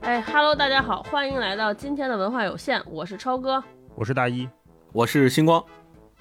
哎哈喽，大家好，欢迎来到今天的文化有限，我是超哥。我是大一，我是星光。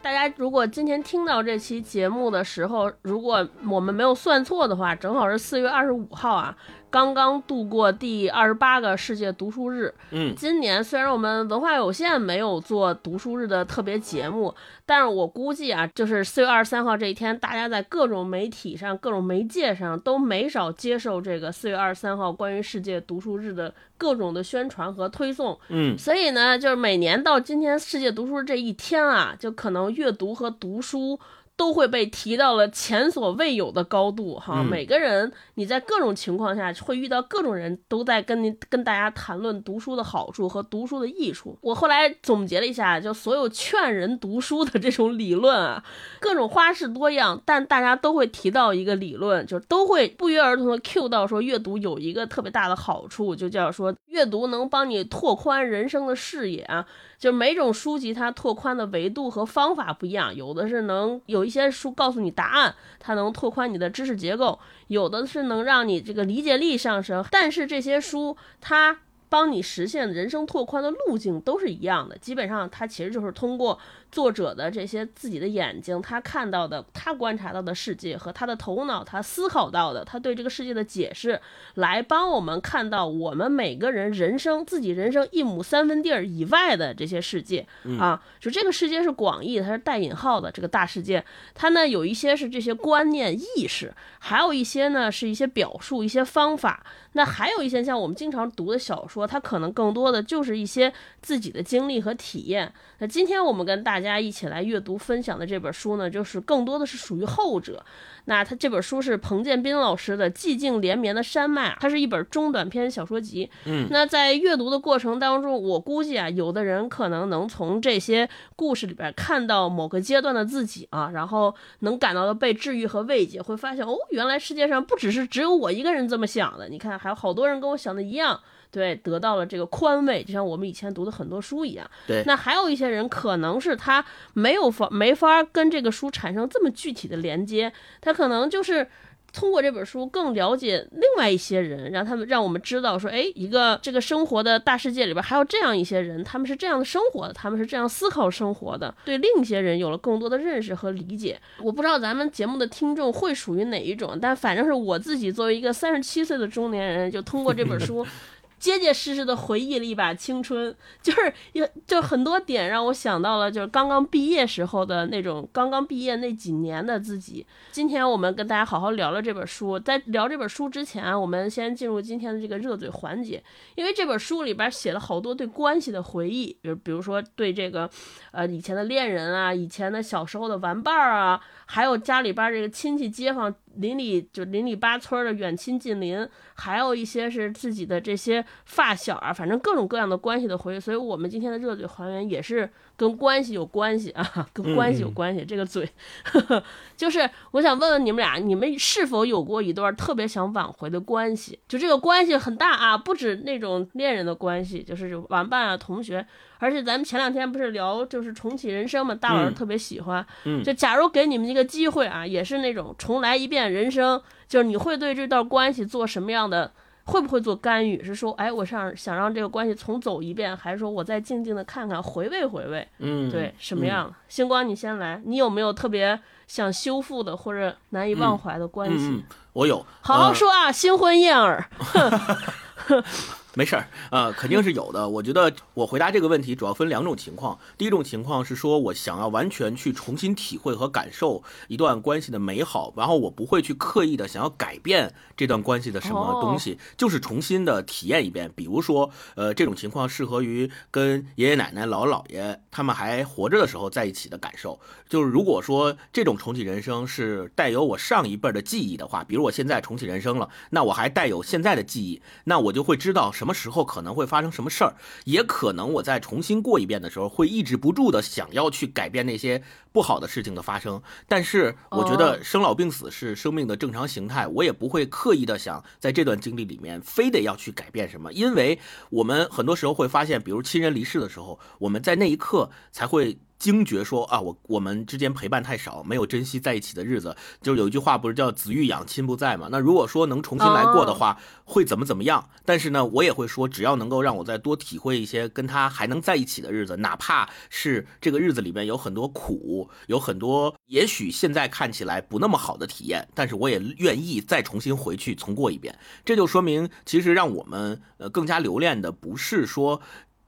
大家如果今天听到这期节目的时候，如果我们没有算错的话，正好是四月二十五号啊，刚刚度过第二十八个世界读书日。嗯，今年虽然我们文化有限没有做读书日的特别节目，但是我估计啊，就是四月二十三号这一天，大家在各种媒体上、各种媒介上都没少接受这个四月二十三号关于世界读书日的各种的宣传和推送。嗯，所以呢，就是每年到今天世界读书日这一天啊，就可能阅读和读书。都会被提到了前所未有的高度，哈！嗯每个人你在各种情况下会遇到各种人都在跟你跟大家谈论读书的好处和读书的益处。我后来总结了一下，就所有劝人读书的这种理论啊，各种花式多样，但大家都会提到一个理论，就都会不约而同的 cue 到说阅读有一个特别大的好处，就叫说阅读能帮你拓宽人生的视野啊。就每种书籍它拓宽的维度和方法不一样，有的是能有一些书告诉你答案，它能拓宽你的知识结构；有的是能让你这个理解力上升。但是这些书它帮你实现人生拓宽的路径都是一样的，基本上它其实就是通过作者的这些自己的眼睛，他看到的、他观察到的世界和他的头脑，他思考到的，他对这个世界的解释，来帮我们看到我们每个人人生自己人生一亩三分地儿以外的这些世界、啊。就这个世界是广义，它是带引号的这个大世界，它呢有一些是这些观念意识，还有一些呢是一些表述、一些方法。那还有一些像我们经常读的小说，它可能更多的就是一些自己的经历和体验。那今天我们跟大家一起来阅读分享的这本书呢，就是更多的是属于后者。那他这本书是彭建斌老师的《寂静连绵的山脉》，它是一本中短篇小说集。嗯，那在阅读的过程当中，我估计啊，有的人可能能从这些故事里边看到某个阶段的自己啊，然后能感到被治愈和慰藉，会发现哦，原来世界上不只是只有我一个人这么想的，你看还有好多人跟我想的一样。对，得到了这个宽慰，就像我们以前读的很多书一样。对那还有一些人可能是他没有法没法跟这个书产生这么具体的连接，他可能就是通过这本书更了解另外一些人，让他们让我们知道说，哎，一个这个生活的大世界里边还有这样一些人，他们是这样的生活的，他们是这样思考生活的，对另一些人有了更多的认识和理解。我不知道咱们节目的听众会属于哪一种，但反正是我自己作为一个三十七岁的中年人，就通过这本书。结结实实的回忆了一把青春，就是有就很多点让我想到了，就是刚刚毕业时候的那种刚刚毕业那几年的自己。今天我们跟大家好好聊聊这本书，在聊这本书之前，我们先进入今天的这个热嘴环节，因为这本书里边写了好多对关系的回忆，比如比如说对这个呃以前的恋人啊，以前的小时候的玩伴儿啊，还有家里边这个亲戚街坊。邻里就邻里八村的远亲近邻，还有一些是自己的这些发小啊，反正各种各样的关系的回忆。所以我们今天的热嘴还原也是跟关系有关系啊，跟关系有关系。这个嘴，就是我想问问你们俩，你们是否有过一段特别想挽回的关系？就这个关系很大啊，不止那种恋人的关系，就是玩伴啊、同学。而且咱们前两天不是聊就是重启人生嘛，大老师特别喜欢。嗯就假如给你们一个机会啊，也是那种重来一遍人生，就是你会对这段关系做什么样的？会不会做干预？是说，哎，我想想让这个关系重走一遍，还是说我再静静的看看，回味回味？嗯，对，什么样的？星光，你先来，你有没有特别想修复的或者难以忘怀的关系？嗯嗯，我有，好好呃说啊，新婚燕尔。没事儿，呃，肯定是有的。我觉得我回答这个问题主要分两种情况。第一种情况是说我想要完全去重新体会和感受一段关系的美好，然后我不会去刻意的想要改变这段关系的什么东西，就是重新的体验一遍。比如说，呃，这种情况适合于跟爷爷奶奶、姥姥姥爷他们还活着的时候在一起的感受。就是如果说这种重启人生是带有我上一辈儿的记忆的话，比如我现在重启人生了，那我还带有现在的记忆，那我就会知道什么时候可能会发生什么事儿，也可能我在重新过一遍的时候会抑制不住的想要去改变那些不好的事情的发生。但是我觉哦得生老病死是生命的正常形态，我也不会刻意的想在这段经历里面非得要去改变什么，因为我们很多时候会发现，比如亲人离世的时候，我们在那一刻才会。惊觉说啊，我我们之间陪伴太少，没有珍惜在一起的日子。就有一句话不是叫“子欲养，亲不在”嘛？那如果说能重新来过的话，会怎么怎么样？但是呢，我也会说，只要能够让我再多体会一些跟他还能在一起的日子，哪怕是这个日子里面有很多苦，有很多也许现在看起来不那么好的体验，但是我也愿意再重新回去重过一遍。这就说明，其实让我们呃更加留恋的不是说。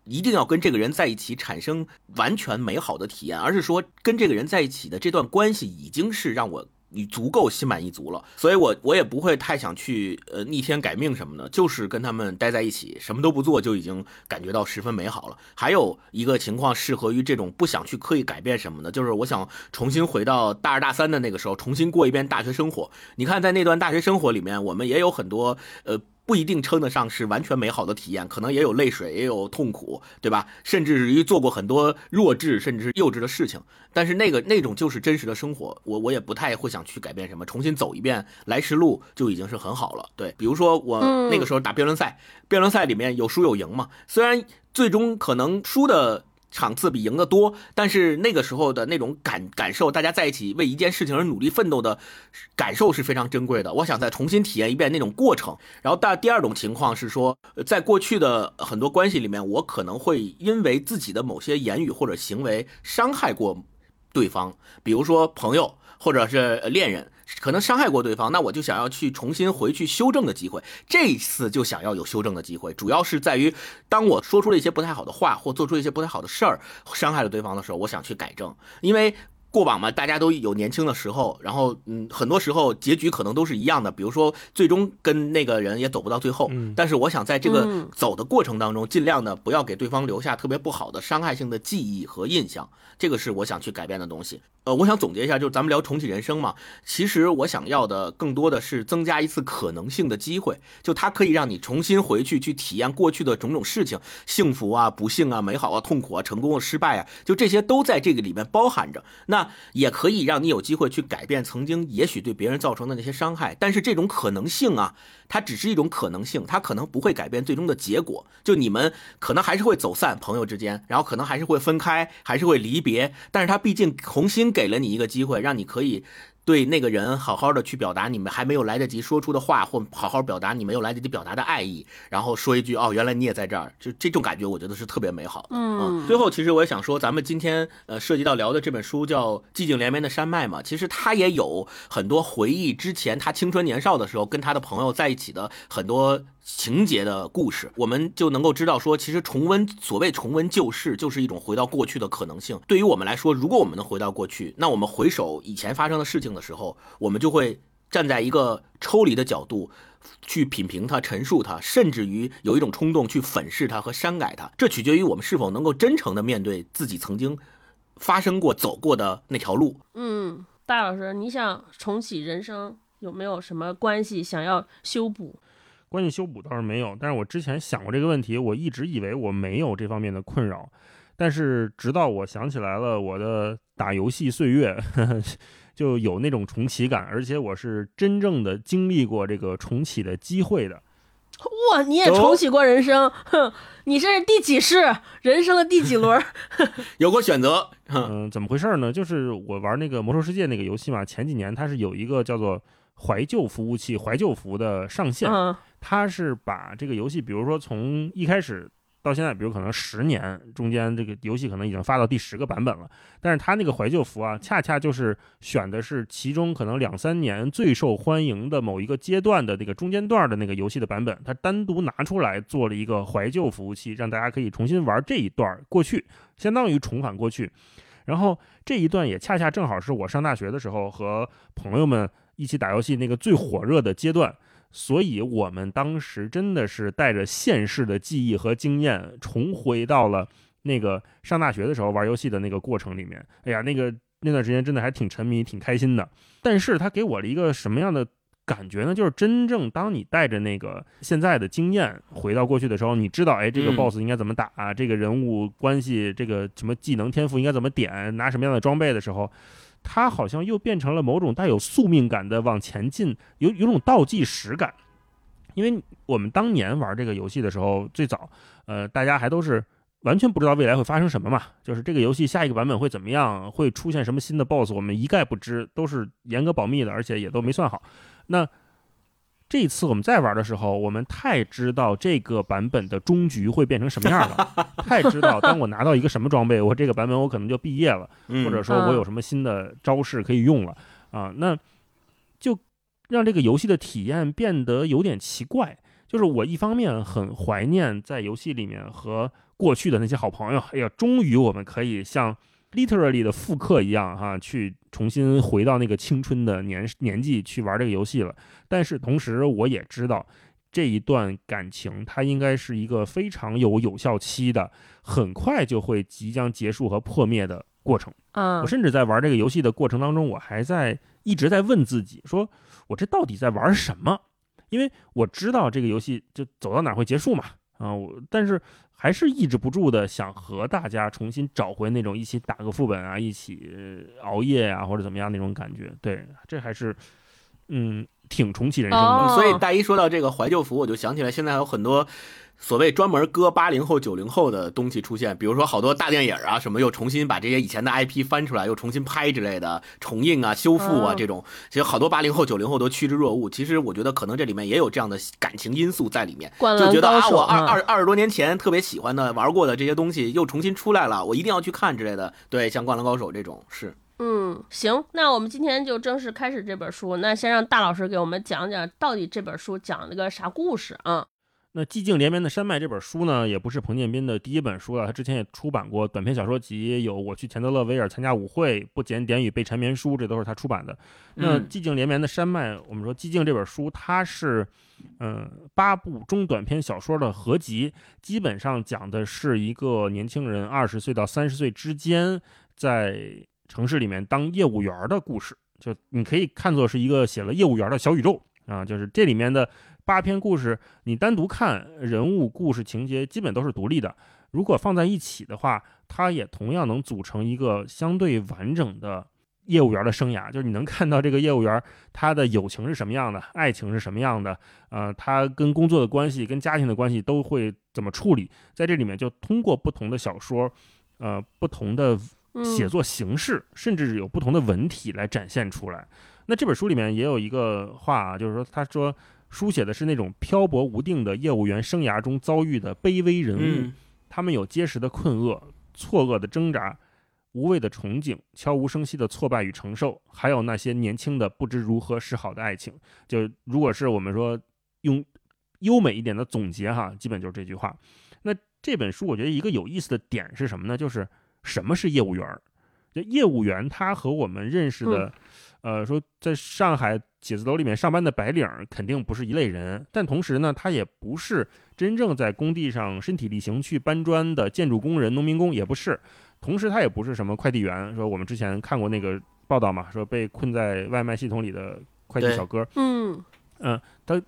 一定要跟这个人在一起产生完全美好的体验，而是说跟这个人在一起的这段关系已经是让我你足够心满意足了，所以我我也不会太想去呃逆天改命什么的，就是跟他们待在一起，什么都不做就已经感觉到十分美好了。还有一个情况适合于这种不想去刻意改变什么的，就是我想重新回到大二大三的那个时候，重新过一遍大学生活。你看，在那段大学生活里面，我们也有很多呃。不一定称得上是完全美好的体验，可能也有泪水，也有痛苦，对吧？甚至于做过很多弱智甚至是幼稚的事情，但是那个那种就是真实的生活，我我也不太会想去改变什么，重新走一遍来时路就已经是很好了。对，比如说我那个时候打辩论赛，辩论赛里面有输有赢嘛，虽然最终可能输的。场次比赢的多，但是那个时候的那种感感受，大家在一起为一件事情而努力奋斗的感受是非常珍贵的。我想再重新体验一遍那种过程。然后，但第二种情况是说，在过去的很多关系里面，我可能会因为自己的某些言语或者行为伤害过对方，比如说朋友或者是恋人。可能伤害过对方，那我就想要去重新回去修正的机会。这一次就想要有修正的机会，主要是在于，当我说出了一些不太好的话，或做出一些不太好的事儿，伤害了对方的时候，我想去改正，因为。过往嘛，大家都有年轻的时候，然后嗯，很多时候结局可能都是一样的，比如说最终跟那个人也走不到最后。但是我想在这个走的过程当中，尽量的不要给对方留下特别不好的伤害性的记忆和印象，这个是我想去改变的东西。呃，我想总结一下，就是咱们聊重启人生嘛，其实我想要的更多的是增加一次可能性的机会，就它可以让你重新回去去体验过去的种种事情，幸福啊、不幸啊、美好啊、痛苦啊、成功啊、失败啊，就这些都在这个里面包含着。那也可以让你有机会去改变曾经也许对别人造成的那些伤害，但是这种可能性啊，它只是一种可能性，它可能不会改变最终的结果。就你们可能还是会走散，朋友之间，然后可能还是会分开，还是会离别，但是它毕竟重新给了你一个机会，让你可以。对那个人好好的去表达你们还没有来得及说出的话，或好好表达你没有来得及表达的爱意，然后说一句哦，原来你也在这儿，就这种感觉，我觉得是特别美好的。嗯，最后其实我也想说，咱们今天呃涉及到聊的这本书叫《寂静连绵的山脉》嘛，其实他也有很多回忆之前他青春年少的时候跟他的朋友在一起的很多。情节的故事，我们就能够知道说，其实重温所谓重温旧事，就是一种回到过去的可能性。对于我们来说，如果我们能回到过去，那我们回首以前发生的事情的时候，我们就会站在一个抽离的角度去品评它、陈述它，甚至于有一种冲动去粉饰它和删改它。这取决于我们是否能够真诚的面对自己曾经发生过、走过的那条路。嗯，大老师，你想重启人生，有没有什么关系想要修补？关系修补倒是没有，但是我之前想过这个问题，我一直以为我没有这方面的困扰，但是直到我想起来了我的打游戏岁月，就有那种重启感，而且我是真正的经历过这个重启的机会的。哇，你也重启过人生？哼，你这是第几世？人生的第几轮？有过选择？嗯，怎么回事呢？就是我玩那个魔兽世界那个游戏嘛，前几年它是有一个叫做怀旧服务器、怀旧服的上线。他是把这个游戏，比如说从一开始到现在，比如可能十年中间，这个游戏可能已经发到第十个版本了。但是他那个怀旧服啊，恰恰就是选的是其中可能两三年最受欢迎的某一个阶段的那个中间段的那个游戏的版本，他单独拿出来做了一个怀旧服务器，让大家可以重新玩这一段过去，相当于重返过去。然后这一段也恰恰正好是我上大学的时候和朋友们一起打游戏那个最火热的阶段。所以，我们当时真的是带着现世的记忆和经验，重回到了那个上大学的时候玩游戏的那个过程里面。哎呀，那个那段时间真的还挺沉迷、挺开心的。但是，他给我了一个什么样的感觉呢？就是真正当你带着那个现在的经验回到过去的时候，你知道，哎，这个 BOSS 应该怎么打，这个人物关系，这个什么技能天赋应该怎么点，拿什么样的装备的时候。它好像又变成了某种带有宿命感的往前进，有有种倒计时感。因为我们当年玩这个游戏的时候，最早，呃，大家还都是完全不知道未来会发生什么嘛，就是这个游戏下一个版本会怎么样，会出现什么新的 BOSS，我们一概不知，都是严格保密的，而且也都没算好。那这一次我们再玩的时候，我们太知道这个版本的终局会变成什么样了，太知道当我拿到一个什么装备，我这个版本我可能就毕业了，或者说我有什么新的招式可以用了啊，那就让这个游戏的体验变得有点奇怪。就是我一方面很怀念在游戏里面和过去的那些好朋友，哎呀，终于我们可以像 literally 的复刻一样哈，去重新回到那个青春的年年纪去玩这个游戏了。但是同时我也知道，这一段感情它应该是一个非常有有效期的，很快就会即将结束和破灭的过程。嗯，我甚至在玩这个游戏的过程当中，我还在一直在问自己，说我这到底在玩什么？因为我知道这个游戏就走到哪会结束嘛，啊，我但是还是抑制不住的想和大家重新找回那种一起打个副本啊，一起熬夜啊或者怎么样那种感觉。对，这还是嗯挺重启人生的。所以大一说到这个怀旧服，我就想起来现在有很多。所谓专门割八零后、九零后的东西出现，比如说好多大电影啊，什么又重新把这些以前的 IP 翻出来，又重新拍之类的重映啊、修复啊这种，其实好多八零后、九零后都趋之若鹜。其实我觉得可能这里面也有这样的感情因素在里面，就觉得啊，我二二二十多年前特别喜欢的、玩过的这些东西又重新出来了，我一定要去看之类的。对，像《灌篮高手》这种是。嗯，行，那我们今天就正式开始这本书。那先让大老师给我们讲讲，到底这本书讲了个啥故事啊？那《寂静连绵的山脉》这本书呢，也不是彭建斌的第一本书了。他之前也出版过短篇小说集，有《我去钱德勒维尔参加舞会》《不检点与被缠绵书》，这都是他出版的。那《寂静连绵的山脉》，我们说《寂静》这本书，它是，嗯，八部中短篇小说的合集，基本上讲的是一个年轻人二十岁到三十岁之间，在城市里面当业务员的故事。就你可以看作是一个写了业务员的小宇宙啊，就是这里面的。八篇故事，你单独看人物、故事情节，基本都是独立的。如果放在一起的话，它也同样能组成一个相对完整的业务员的生涯。就是你能看到这个业务员他的友情是什么样的，爱情是什么样的，呃，他跟工作的关系、跟家庭的关系都会怎么处理。在这里面，就通过不同的小说，呃，不同的写作形式，甚至有不同的文体来展现出来。那这本书里面也有一个话啊，就是说，他说。书写的是那种漂泊无定的业务员生涯中遭遇的卑微人物，他们有结实的困厄、错愕的挣扎、无谓的憧憬、悄无声息的挫败与承受，还有那些年轻的不知如何是好的爱情。就如果是我们说用优美一点的总结哈，基本就是这句话。那这本书我觉得一个有意思的点是什么呢？就是什么是业务员？就业务员他和我们认识的。呃，说在上海写字楼里面上班的白领肯定不是一类人，但同时呢，他也不是真正在工地上身体力行去搬砖的建筑工人、农民工，也不是。同时，他也不是什么快递员。说我们之前看过那个报道嘛，说被困在外卖系统里的快递小哥。嗯嗯，他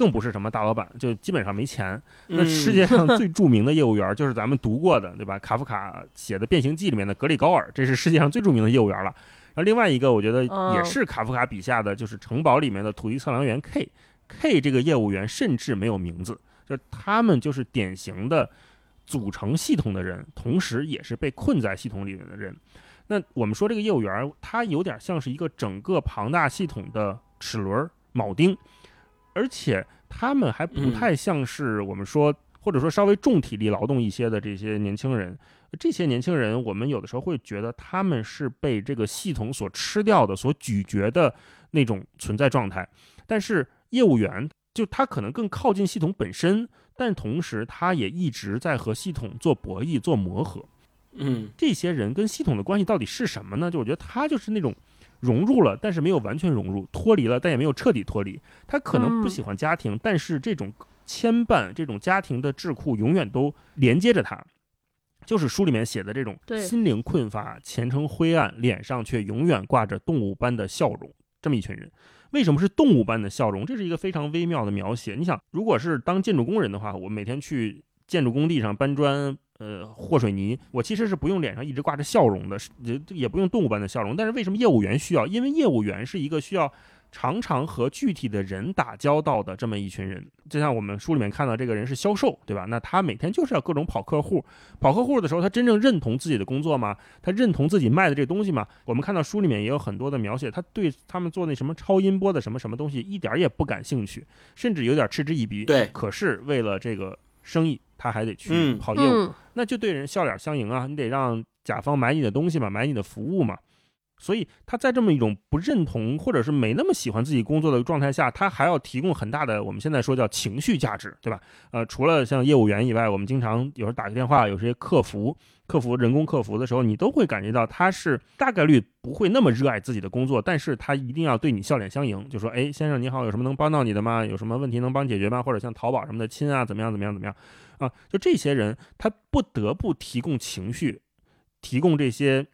更不是什么大老板，就基本上没钱。那世界上最 著名的业务员就是咱们读过的，对吧？卡夫卡写的《变形记》里面的格里高尔，这是世界上最著名的业务员了。然后另外一个，我觉得也是卡夫卡笔下的，就是城堡里面的土地测量员 K。K 这个业务员甚至没有名字，就是他们就是典型的组成系统的人，同时也是被困在系统里面的人。那我们说这个业务员，他有点像是一个整个庞大系统的齿轮铆钉，而且他们还不太像是我们说，或者说稍微重体力劳动一些的这些年轻人。这些年轻人，我们有的时候会觉得他们是被这个系统所吃掉的、所咀嚼的那种存在状态。但是业务员就他可能更靠近系统本身，但同时他也一直在和系统做博弈、做磨合。嗯，这些人跟系统的关系到底是什么呢？就我觉得他就是那种融入了，但是没有完全融入；脱离了，但也没有彻底脱离。他可能不喜欢家庭，但是这种牵绊、这种家庭的桎梏永远都连接着他。就是书里面写的这种心灵困乏、前程灰暗，脸上却永远挂着动物般的笑容，这么一群人，为什么是动物般的笑容？这是一个非常微妙的描写。你想，如果是当建筑工人的话，我每天去建筑工地上搬砖、呃和水泥，我其实是不用脸上一直挂着笑容的，也也不用动物般的笑容。但是为什么业务员需要？因为业务员是一个需要常常和具体的人打交道的这么一群人，就像我们书里面看到这个人是销售，对吧？那他每天就是要各种跑客户，跑客户的时候，他真正认同自己的工作吗？他认同自己卖的这东西吗？我们看到书里面也有很多的描写，他对他们做那什么超音波的什么什么东西一点也不感兴趣，甚至有点嗤之以鼻。对，可是为了这个生意，他还得去跑业务，那就对人笑脸相迎啊！你得让甲方买你的东西嘛，买你的服务嘛。所以他在这么一种不认同或者是没那么喜欢自己工作的状态下，他还要提供很大的我们现在说叫情绪价值，对吧？呃，除了像业务员以外，我们经常有时候打个电话，有些客服、客服、人工客服的时候，你都会感觉到他是大概率不会那么热爱自己的工作，但是他一定要对你笑脸相迎，就说：“哎，先生你好，有什么能帮到你的吗？有什么问题能帮解决吗？或者像淘宝什么的亲啊，怎么样怎么样怎么样啊？就这些人，他不得不提供情绪，提供这些。”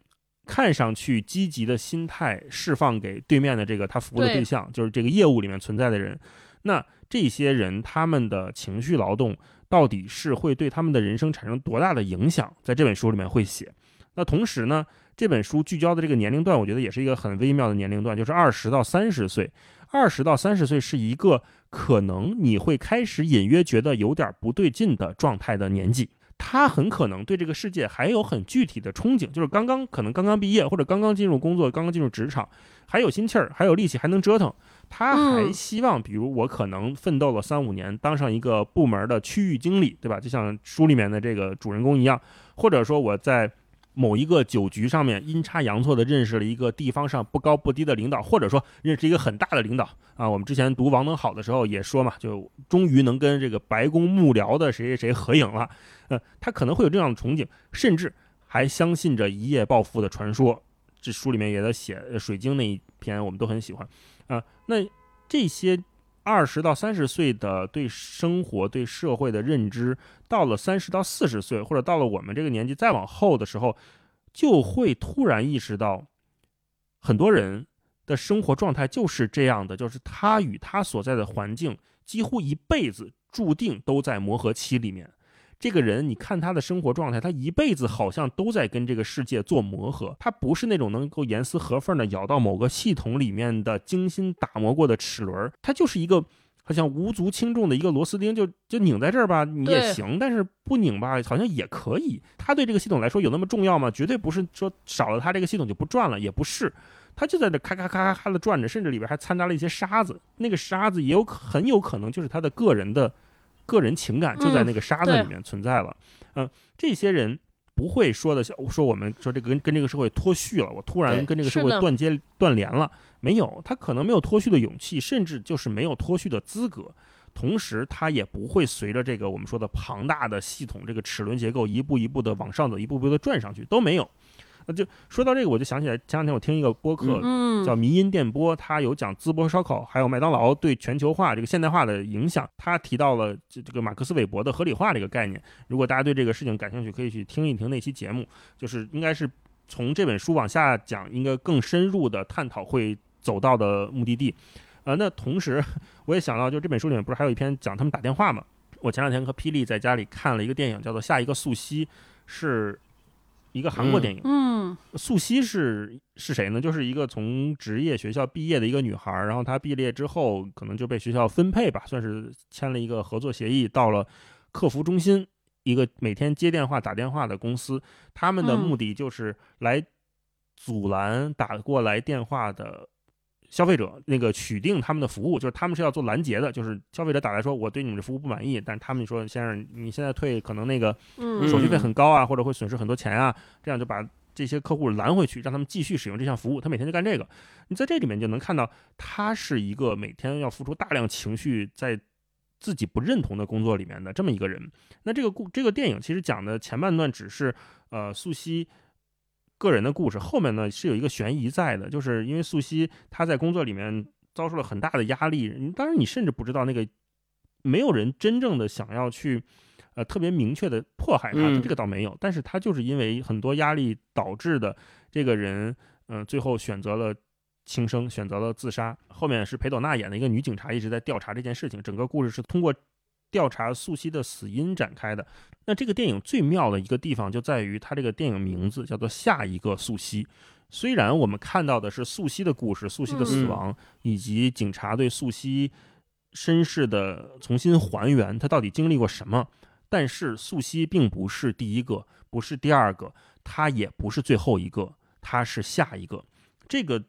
看上去积极的心态释放给对面的这个他服务的对象，就是这个业务里面存在的人。那这些人他们的情绪劳动到底是会对他们的人生产生多大的影响？在这本书里面会写。那同时呢，这本书聚焦的这个年龄段，我觉得也是一个很微妙的年龄段，就是二十到三十岁。二十到三十岁是一个可能你会开始隐约觉得有点不对劲的状态的年纪。他很可能对这个世界还有很具体的憧憬，就是刚刚可能刚刚毕业，或者刚刚进入工作，刚刚进入职场，还有心气儿，还有力气，还能折腾。他还希望，比如我可能奋斗了三五年，当上一个部门的区域经理，对吧？就像书里面的这个主人公一样，或者说我在。某一个酒局上面阴差阳错的认识了一个地方上不高不低的领导，或者说认识一个很大的领导啊。我们之前读王能好的时候也说嘛，就终于能跟这个白宫幕僚的谁谁谁合影了。呃，他可能会有这样的憧憬，甚至还相信着一夜暴富的传说。这书里面也在写水晶那一篇，我们都很喜欢啊。那这些。二十到三十岁的对生活、对社会的认知，到了三十到四十岁，或者到了我们这个年纪再往后的时候，就会突然意识到，很多人的生活状态就是这样的，就是他与他所在的环境几乎一辈子注定都在磨合期里面。这个人，你看他的生活状态，他一辈子好像都在跟这个世界做磨合。他不是那种能够严丝合缝的咬到某个系统里面的精心打磨过的齿轮，他就是一个好像无足轻重的一个螺丝钉，就就拧在这儿吧，你也行；但是不拧吧，好像也可以。他对这个系统来说有那么重要吗？绝对不是说少了他这个系统就不转了，也不是。他就在这咔咔咔咔咔的转着，甚至里边还掺杂了一些沙子。那个沙子也有很有可能就是他的个人的。个人情感就在那个沙子里面存在了，嗯，这些人不会说的，说我们说这个跟跟这个社会脱序了，我突然跟这个社会断接断联了，没有，他可能没有脱序的勇气，甚至就是没有脱序的资格，同时他也不会随着这个我们说的庞大的系统这个齿轮结构一步一步的往上走，一步步的转上去都没有。那就说到这个，我就想起来前两天我听一个播客，叫《迷音电波》，他有讲淄博烧烤，还有麦当劳对全球化这个现代化的影响。他提到了这这个马克思韦伯的合理化这个概念。如果大家对这个事情感兴趣，可以去听一听那期节目，就是应该是从这本书往下讲，应该更深入的探讨会走到的目的地。呃，那同时我也想到，就这本书里面不是还有一篇讲他们打电话吗？我前两天和霹雳在家里看了一个电影，叫做《下一个素汐》，是。一个韩国电影，嗯，素汐是是谁呢？就是一个从职业学校毕业的一个女孩，然后她毕业之后可能就被学校分配吧，算是签了一个合作协议，到了客服中心，一个每天接电话打电话的公司，他们的目的就是来阻拦打过来电话的。消费者那个取定他们的服务，就是他们是要做拦截的，就是消费者打来说我对你们的服务不满意，但是他们说先生你现在退可能那个手续费很高啊，或者会损失很多钱啊，这样就把这些客户拦回去，让他们继续使用这项服务。他每天就干这个，你在这里面就能看到他是一个每天要付出大量情绪在自己不认同的工作里面的这么一个人。那这个故这个电影其实讲的前半段只是呃素汐。个人的故事后面呢是有一个悬疑在的，就是因为素汐她在工作里面遭受了很大的压力，当然你甚至不知道那个没有人真正的想要去呃特别明确的迫害她，这个倒没有，但是她就是因为很多压力导致的，这个人嗯最后选择了轻生，选择了自杀。后面是裴斗娜演的一个女警察一直在调查这件事情，整个故事是通过。调查素汐的死因展开的。那这个电影最妙的一个地方就在于它这个电影名字叫做《下一个素汐》，虽然我们看到的是素汐的故事、素汐的死亡，以及警察对素汐身世的重新还原，他到底经历过什么，但是素汐并不是第一个，不是第二个，他也不是最后一个，他是下一个。这个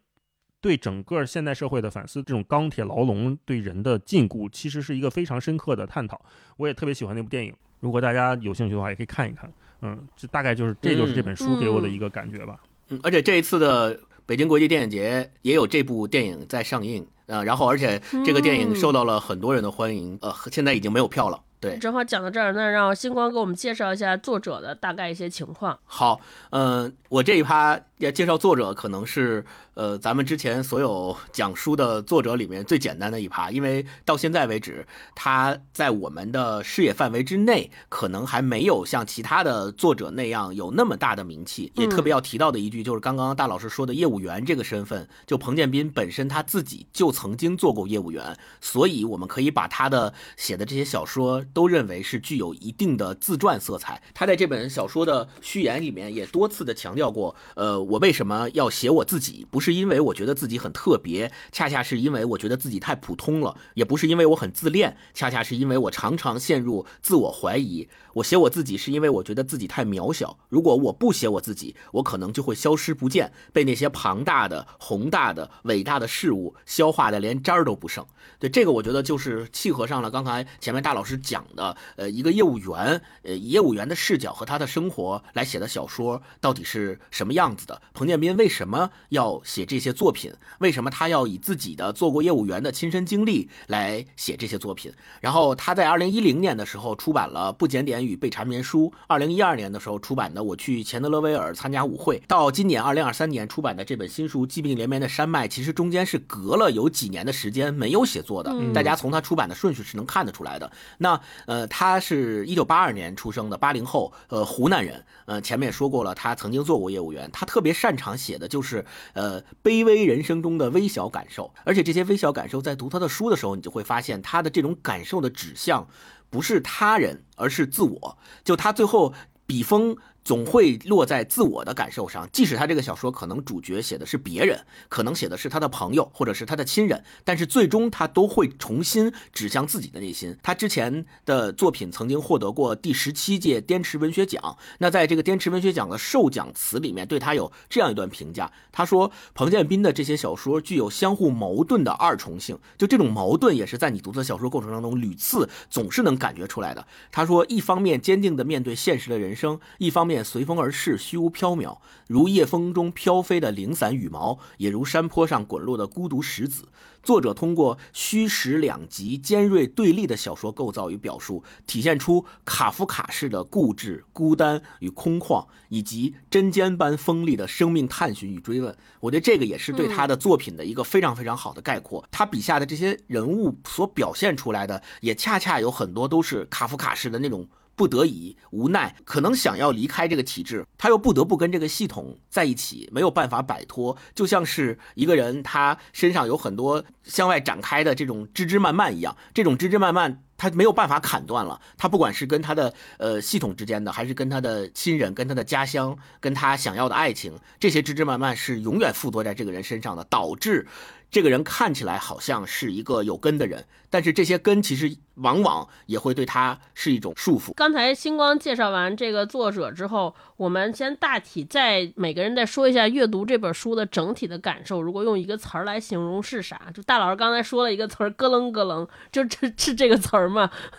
对整个现代社会的反思，这种钢铁牢笼对人的禁锢，其实是一个非常深刻的探讨。我也特别喜欢那部电影，如果大家有兴趣的话，也可以看一看。嗯，这大概就是这就是这本书给我的一个感觉吧。嗯，而且这一次的北京国际电影节也有这部电影在上映啊，然后而且这个电影受到了很多人的欢迎，呃，现在已经没有票了。对，正好讲到这儿，那让星光给我们介绍一下作者的大概一些情况。好，嗯，我这一趴要介绍作者，可能是。呃，咱们之前所有讲书的作者里面最简单的一趴，因为到现在为止，他在我们的视野范围之内，可能还没有像其他的作者那样有那么大的名气。也特别要提到的一句，就是刚刚大老师说的业务员这个身份，就彭建斌本身他自己就曾经做过业务员，所以我们可以把他的写的这些小说都认为是具有一定的自传色彩。他在这本小说的序言里面也多次的强调过，呃，我为什么要写我自己，不是。因为我觉得自己很特别，恰恰是因为我觉得自己太普通了，也不是因为我很自恋，恰恰是因为我常常陷入自我怀疑。我写我自己是因为我觉得自己太渺小，如果我不写我自己，我可能就会消失不见，被那些庞大的、宏大的、伟大的事物消化的连渣儿都不剩。对这个，我觉得就是契合上了刚才前面大老师讲的，呃，一个业务员，呃，业务员的视角和他的生活来写的小说到底是什么样子的？彭建斌为什么要写这些作品？为什么他要以自己的做过业务员的亲身经历来写这些作品？然后他在二零一零年的时候出版了《不检点被缠绵书》，二零一二年的时候出版的《我去钱德勒威尔参加舞会》，到今年二零二三年出版的这本新书《疾病连绵的山脉》，其实中间是隔了有几年的时间没有写。作的，大家从他出版的顺序是能看得出来的。那呃，他是一九八二年出生的八零后，呃，湖南人。呃，前面也说过了，他曾经做过业务员。他特别擅长写的就是呃，卑微人生中的微小感受。而且这些微小感受，在读他的书的时候，你就会发现他的这种感受的指向不是他人，而是自我。就他最后笔锋。总会落在自我的感受上，即使他这个小说可能主角写的是别人，可能写的是他的朋友或者是他的亲人，但是最终他都会重新指向自己的内心。他之前的作品曾经获得过第十七届滇池文学奖，那在这个滇池文学奖的授奖词里面，对他有这样一段评价，他说：“彭建斌的这些小说具有相互矛盾的二重性，就这种矛盾也是在你读的小说过程当中屡次总是能感觉出来的。”他说：“一方面坚定地面对现实的人生，一方面。”随风而逝，虚无缥缈，如夜风中飘飞的零散羽毛，也如山坡上滚落的孤独石子。作者通过虚实两极、尖锐对立的小说构造与表述，体现出卡夫卡式的固执、孤单与空旷，以及针尖般锋利的生命探寻与追问。我觉得这个也是对他的作品的一个非常非常好的概括。他笔下的这些人物所表现出来的，也恰恰有很多都是卡夫卡式的那种。不得已、无奈，可能想要离开这个体制，他又不得不跟这个系统在一起，没有办法摆脱。就像是一个人，他身上有很多向外展开的这种枝枝蔓蔓一样，这种枝枝蔓蔓。他没有办法砍断了，他不管是跟他的呃系统之间的，还是跟他的亲人、跟他的家乡、跟他想要的爱情，这些枝枝蔓蔓是永远附着在这个人身上的，导致这个人看起来好像是一个有根的人，但是这些根其实往往也会对他是一种束缚。刚才星光介绍完这个作者之后，我们先大体再每个人再说一下阅读这本书的整体的感受。如果用一个词儿来形容是啥？就大老师刚才说了一个词儿，咯楞咯楞，就这是这个词儿。吗？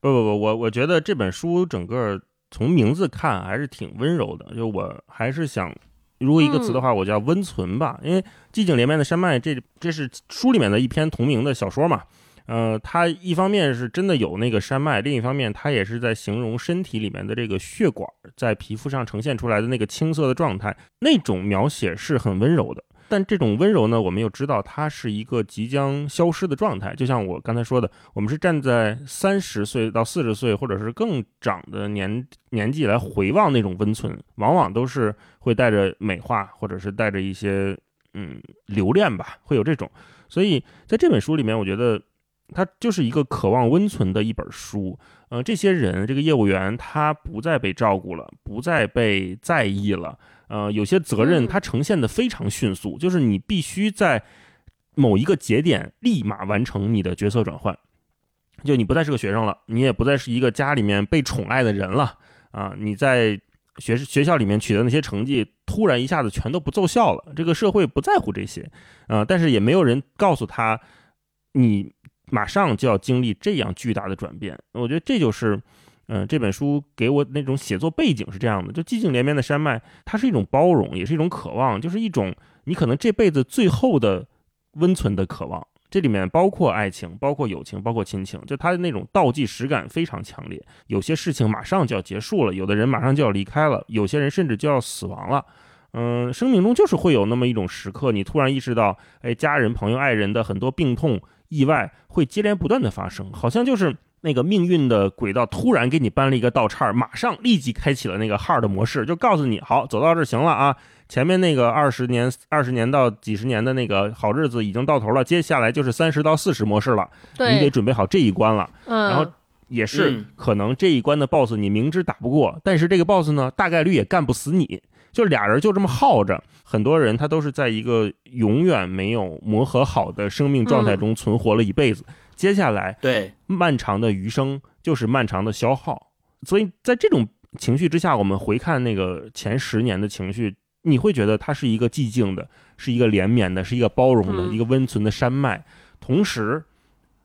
不不不，我我觉得这本书整个从名字看还是挺温柔的。就我还是想，如果一个词的话，我叫温存吧。因为《寂静连绵的山脉》这这是书里面的一篇同名的小说嘛。呃，它一方面是真的有那个山脉，另一方面它也是在形容身体里面的这个血管在皮肤上呈现出来的那个青色的状态，那种描写是很温柔的。但这种温柔呢，我们又知道它是一个即将消失的状态。就像我刚才说的，我们是站在三十岁到四十岁，或者是更长的年年纪来回望那种温存，往往都是会带着美化，或者是带着一些嗯留恋吧，会有这种。所以在这本书里面，我觉得它就是一个渴望温存的一本书。呃，这些人，这个业务员，他不再被照顾了，不再被在意了。呃，有些责任它呈现的非常迅速，就是你必须在某一个节点立马完成你的角色转换。就你不再是个学生了，你也不再是一个家里面被宠爱的人了啊！你在学学校里面取得那些成绩，突然一下子全都不奏效了。这个社会不在乎这些啊，但是也没有人告诉他，你。马上就要经历这样巨大的转变，我觉得这就是，嗯，这本书给我那种写作背景是这样的：就寂静连绵的山脉，它是一种包容，也是一种渴望，就是一种你可能这辈子最后的温存的渴望。这里面包括爱情，包括友情，包括亲情，就它的那种倒计时感非常强烈。有些事情马上就要结束了，有的人马上就要离开了，有些人甚至就要死亡了。嗯，生命中就是会有那么一种时刻，你突然意识到，哎，家人、朋友、爱人的很多病痛。意外会接连不断的发生，好像就是那个命运的轨道突然给你搬了一个道岔，马上立即开启了那个 hard 模式，就告诉你，好，走到这行了啊，前面那个二十年、二十年到几十年的那个好日子已经到头了，接下来就是三十到四十模式了，你得准备好这一关了。嗯，然后也是可能这一关的 boss 你明知打不过，但是这个 boss 呢，大概率也干不死你。就俩人就这么耗着，很多人他都是在一个永远没有磨合好的生命状态中存活了一辈子。接下来，对漫长的余生就是漫长的消耗。所以在这种情绪之下，我们回看那个前十年的情绪，你会觉得它是一个寂静的，是一个连绵的，是一个包容的，一个温存的山脉。同时，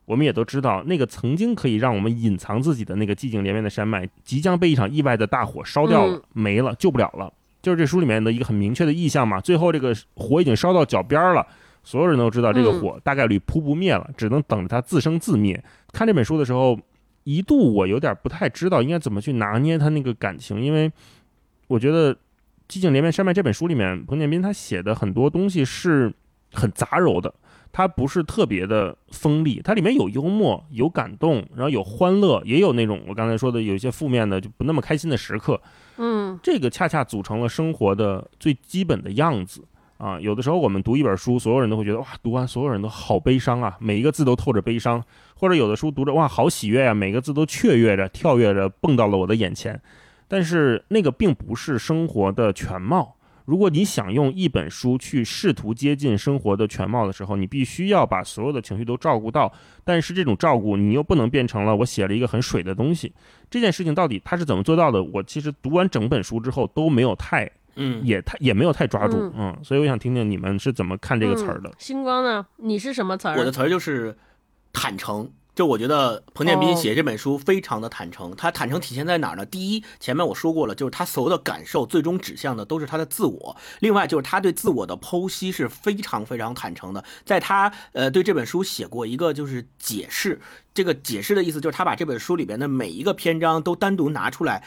我们也都知道，那个曾经可以让我们隐藏自己的那个寂静连绵的山脉，即将被一场意外的大火烧掉了，没了，救不了了。就是这书里面的一个很明确的意象嘛，最后这个火已经烧到脚边了，所有人都知道这个火大概率扑不灭了，只能等着它自生自灭。看这本书的时候，一度我有点不太知道应该怎么去拿捏他那个感情，因为我觉得《寂静连绵山脉》这本书里面，彭建斌他写的很多东西是很杂糅的。它不是特别的锋利，它里面有幽默，有感动，然后有欢乐，也有那种我刚才说的有一些负面的就不那么开心的时刻。嗯，这个恰恰组成了生活的最基本的样子啊。有的时候我们读一本书，所有人都会觉得哇，读完所有人都好悲伤啊，每一个字都透着悲伤；或者有的书读着哇，好喜悦啊，每个字都雀跃着、跳跃着蹦到了我的眼前。但是那个并不是生活的全貌。如果你想用一本书去试图接近生活的全貌的时候，你必须要把所有的情绪都照顾到。但是这种照顾，你又不能变成了我写了一个很水的东西。这件事情到底他是怎么做到的？我其实读完整本书之后都没有太，嗯，也太也没有太抓住，嗯。所以我想听听你们是怎么看这个词儿的。星光呢？你是什么词儿？我的词儿就是坦诚。就我觉得彭建斌写这本书非常的坦诚，他坦诚体现在哪儿呢？第一，前面我说过了，就是他所有的感受最终指向的都是他的自我。另外，就是他对自我的剖析是非常非常坦诚的。在他呃对这本书写过一个就是解释，这个解释的意思就是他把这本书里边的每一个篇章都单独拿出来。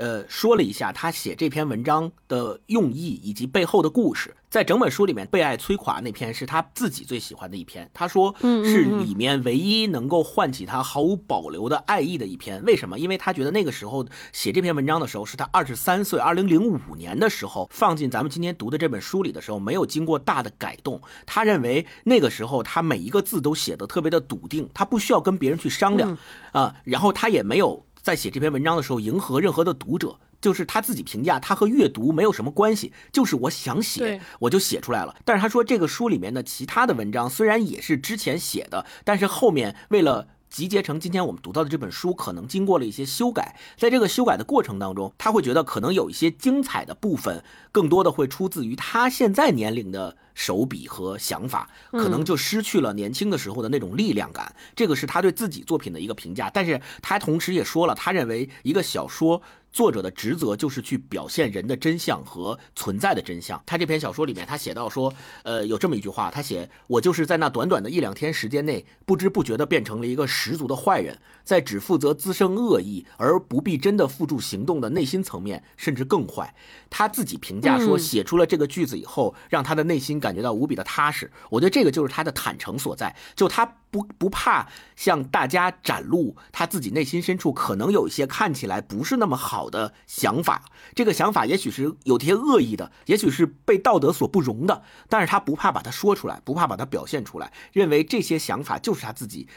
呃，说了一下他写这篇文章的用意以及背后的故事，在整本书里面，被爱摧垮那篇是他自己最喜欢的一篇。他说，是里面唯一能够唤起他毫无保留的爱意的一篇。为什么？因为他觉得那个时候写这篇文章的时候是他二十三岁，二零零五年的时候放进咱们今天读的这本书里的时候，没有经过大的改动。他认为那个时候他每一个字都写的特别的笃定，他不需要跟别人去商量啊，然后他也没有。在写这篇文章的时候，迎合任何的读者，就是他自己评价，他和阅读没有什么关系，就是我想写，我就写出来了。但是他说，这个书里面的其他的文章虽然也是之前写的，但是后面为了集结成今天我们读到的这本书，可能经过了一些修改。在这个修改的过程当中，他会觉得可能有一些精彩的部分，更多的会出自于他现在年龄的。手笔和想法，可能就失去了年轻的时候的那种力量感。这个是他对自己作品的一个评价，但是他同时也说了，他认为一个小说。作者的职责就是去表现人的真相和存在的真相。他这篇小说里面，他写到说，呃，有这么一句话，他写：“我就是在那短短的一两天时间内，不知不觉地变成了一个十足的坏人，在只负责滋生恶意而不必真的付诸行动的内心层面，甚至更坏。”他自己评价说，写出了这个句子以后，让他的内心感感觉到无比的踏实。我觉得这个就是他的坦诚所在，就他。不不怕向大家展露他自己内心深处可能有一些看起来不是那么好的想法，这个想法也许是有些恶意的，也许是被道德所不容的，但是他不怕把它说出来，不怕把它表现出来，认为这些想法就是他自己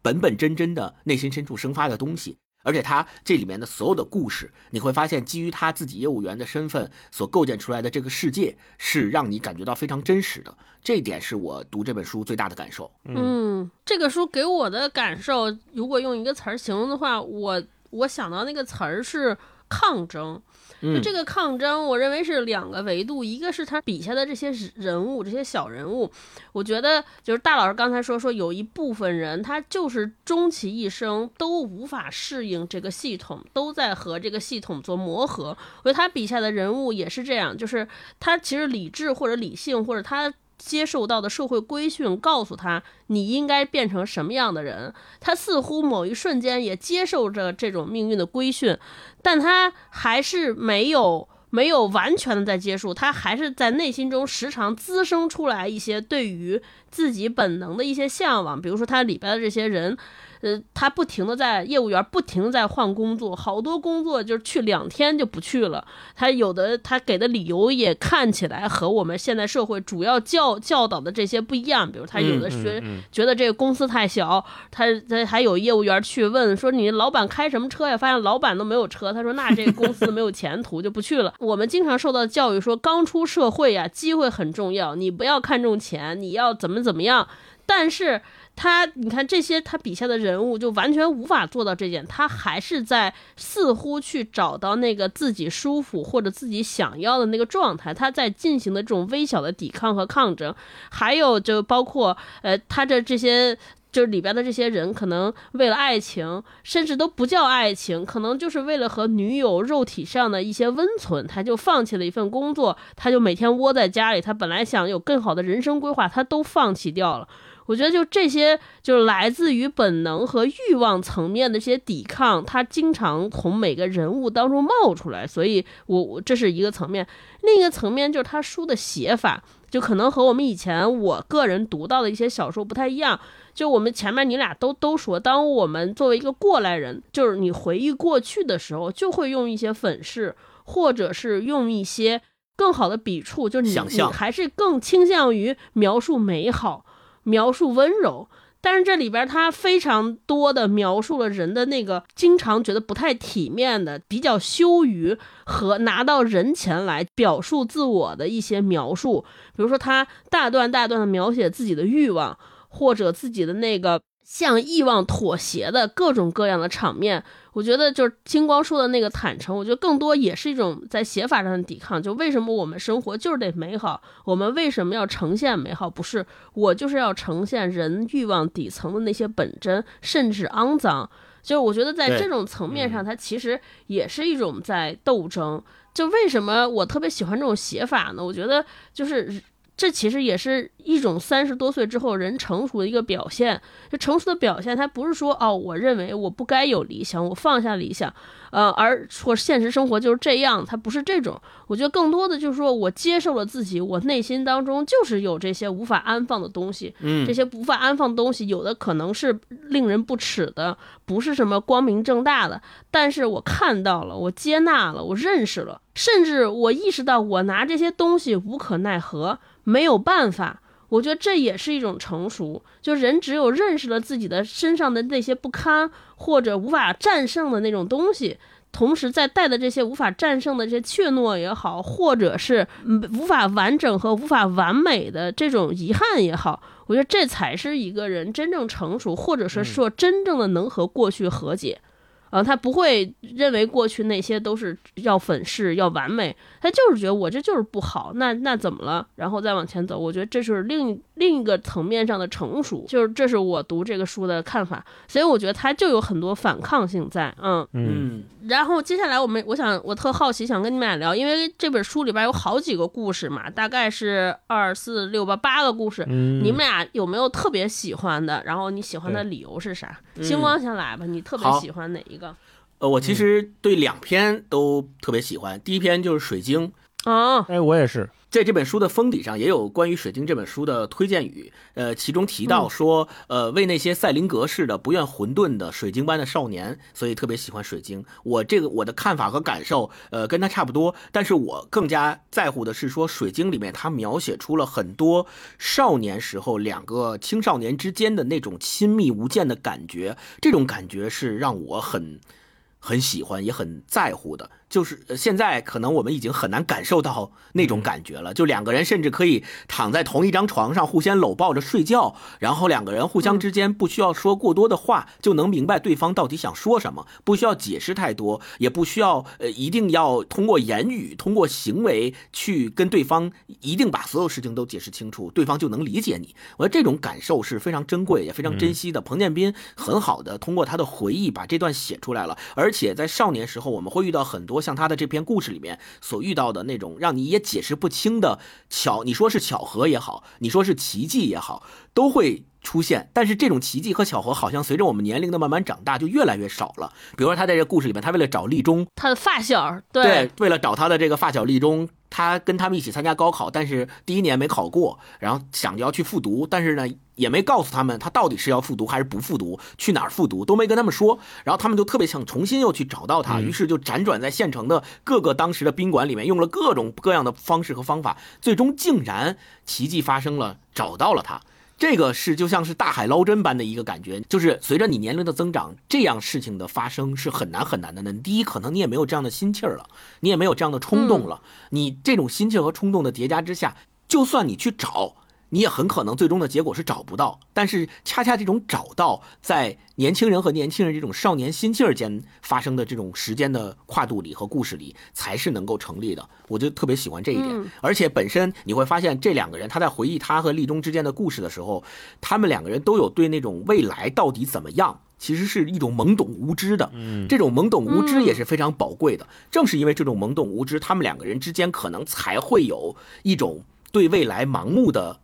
本本真真的内心深处生发的东西。而且他这里面的所有的故事，你会发现，基于他自己业务员的身份所构建出来的这个世界，是让你感觉到非常真实的。这一点是我读这本书最大的感受。嗯，这个书给我的感受，如果用一个词儿形容的话，我我想到那个词儿是抗争。就这个抗争，我认为是两个维度，一个是他笔下的这些人物，这些小人物，我觉得就是大老师刚才说说，有一部分人他就是终其一生都无法适应这个系统，都在和这个系统做磨合。我觉得他笔下的人物也是这样，就是他其实理智或者理性或者他。接受到的社会规训告诉他你应该变成什么样的人，他似乎某一瞬间也接受着这种命运的规训，但他还是没有没有完全的在接受，他还是在内心中时常滋生出来一些对于自己本能的一些向往，比如说他里边的这些人。呃，他不停的在业务员不停的在换工作，好多工作就是去两天就不去了。他有的他给的理由也看起来和我们现在社会主要教教导的这些不一样。比如他有的学觉得这个公司太小，他他还有业务员去问说你老板开什么车呀？发现老板都没有车，他说那这个公司没有前途就不去了。我们经常受到教育说刚出社会呀，机会很重要，你不要看重钱，你要怎么怎么样。但是。他，你看这些他笔下的人物就完全无法做到这点，他还是在似乎去找到那个自己舒服或者自己想要的那个状态，他在进行的这种微小的抵抗和抗争，还有就包括呃他的这些就是里边的这些人，可能为了爱情，甚至都不叫爱情，可能就是为了和女友肉体上的一些温存，他就放弃了一份工作，他就每天窝在家里，他本来想有更好的人生规划，他都放弃掉了。我觉得就这些，就是来自于本能和欲望层面的这些抵抗，他经常从每个人物当中冒出来。所以，我我这是一个层面，另一个层面就是他书的写法，就可能和我们以前我个人读到的一些小说不太一样。就我们前面你俩都都说，当我们作为一个过来人，就是你回忆过去的时候，就会用一些粉饰，或者是用一些更好的笔触，就是你你还是更倾向于描述美好。描述温柔，但是这里边他非常多的描述了人的那个经常觉得不太体面的、比较羞于和拿到人前来表述自我的一些描述，比如说他大段大段的描写自己的欲望，或者自己的那个。向欲望妥协的各种各样的场面，我觉得就是金光说的那个坦诚，我觉得更多也是一种在写法上的抵抗。就为什么我们生活就是得美好？我们为什么要呈现美好？不是我就是要呈现人欲望底层的那些本真，甚至肮脏。就是我觉得在这种层面上，它其实也是一种在斗争。就为什么我特别喜欢这种写法呢？我觉得就是。这其实也是一种三十多岁之后人成熟的一个表现。这成熟的表现，它不是说哦，我认为我不该有理想，我放下理想，呃，而说现实生活就是这样，它不是这种。我觉得更多的就是说我接受了自己，我内心当中就是有这些无法安放的东西。嗯，这些无法安放的东西，有的可能是令人不齿的，不是什么光明正大的。但是我看到了，我接纳了，我认识了，甚至我意识到，我拿这些东西无可奈何。没有办法，我觉得这也是一种成熟。就人只有认识了自己的身上的那些不堪或者无法战胜的那种东西，同时在带的这些无法战胜的这些怯懦也好，或者是无法完整和无法完美的这种遗憾也好，我觉得这才是一个人真正成熟，或者是说真正的能和过去和解。啊，他不会认为过去那些都是要粉饰、要完美，他就是觉得我这就是不好，那那怎么了？然后再往前走，我觉得这是另一另一个层面上的成熟，就是这是我读这个书的看法，所以我觉得它就有很多反抗性在，嗯嗯。然后接下来我们，我想我特好奇，想跟你们俩聊，因为这本书里边有好几个故事嘛，大概是二四六八八个故事，你们俩有没有特别喜欢的？然后你喜欢的理由是啥？星光先来吧，你特别喜欢哪一个？呃，我其实对两篇都特别喜欢。第一篇就是《水晶》啊，哎，我也是。在这本书的封底上也有关于《水晶》这本书的推荐语，呃，其中提到说，呃，为那些赛林格式的不愿混沌的水晶般的少年，所以特别喜欢水晶。我这个我的看法和感受，呃，跟他差不多，但是我更加在乎的是说，《水晶》里面他描写出了很多少年时候两个青少年之间的那种亲密无间的感觉，这种感觉是让我很很喜欢，也很在乎的。就是现在，可能我们已经很难感受到那种感觉了。就两个人甚至可以躺在同一张床上，互相搂抱着睡觉，然后两个人互相之间不需要说过多的话，就能明白对方到底想说什么，不需要解释太多，也不需要呃一定要通过言语、通过行为去跟对方一定把所有事情都解释清楚，对方就能理解你。我觉得这种感受是非常珍贵也非常珍惜的。彭建斌很好的通过他的回忆把这段写出来了，而且在少年时候我们会遇到很多。像他的这篇故事里面所遇到的那种让你也解释不清的巧，你说是巧合也好，你说是奇迹也好，都会出现。但是这种奇迹和巧合好像随着我们年龄的慢慢长大就越来越少了。比如说他在这故事里面，他为了找立中，他的发小，对，为了找他的这个发小立中。他跟他们一起参加高考，但是第一年没考过，然后想着要去复读，但是呢也没告诉他们他到底是要复读还是不复读，去哪儿复读都没跟他们说，然后他们就特别想重新又去找到他，于是就辗转在县城的各个当时的宾馆里面，用了各种各样的方式和方法，最终竟然奇迹发生了，找到了他。这个是就像是大海捞针般的一个感觉，就是随着你年龄的增长，这样事情的发生是很难很难的。呢。第一，可能你也没有这样的心气儿了，你也没有这样的冲动了。你这种心气和冲动的叠加之下，就算你去找。你也很可能最终的结果是找不到，但是恰恰这种找到，在年轻人和年轻人这种少年心气儿间发生的这种时间的跨度里和故事里，才是能够成立的。我就特别喜欢这一点。而且本身你会发现，这两个人他在回忆他和立中之间的故事的时候，他们两个人都有对那种未来到底怎么样，其实是一种懵懂无知的。嗯，这种懵懂无知也是非常宝贵的。正是因为这种懵懂无知，他们两个人之间可能才会有一种对未来盲目的。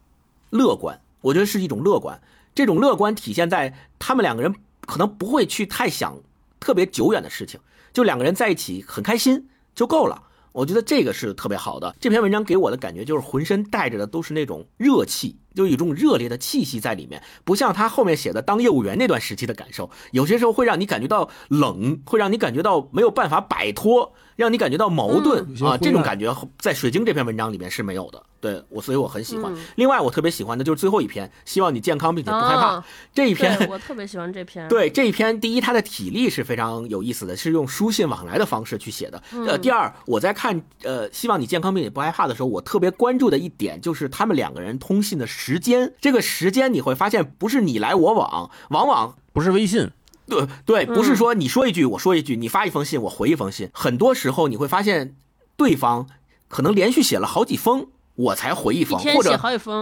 乐观，我觉得是一种乐观。这种乐观体现在他们两个人可能不会去太想特别久远的事情，就两个人在一起很开心就够了。我觉得这个是特别好的。这篇文章给我的感觉就是浑身带着的都是那种热气，就有一种热烈的气息在里面，不像他后面写的当业务员那段时期的感受，有些时候会让你感觉到冷，会让你感觉到没有办法摆脱，让你感觉到矛盾啊。这种感觉在《水晶》这篇文章里面是没有的。对我，所以我很喜欢。另外，我特别喜欢的就是最后一篇，希望你健康并且不害怕。这一篇我特别喜欢这篇。对这一篇，第一，它的体力是非常有意思的，是用书信往来的方式去写的。呃，第二，我在看呃，希望你健康并且不害怕的时候，我特别关注的一点就是他们两个人通信的时间。这个时间你会发现，不是你来我往，往往不是微信。对对，不是说你说一句我说一句，你发一封信我回一封信。很多时候你会发现，对方可能连续写了好几封。我才回一封，或者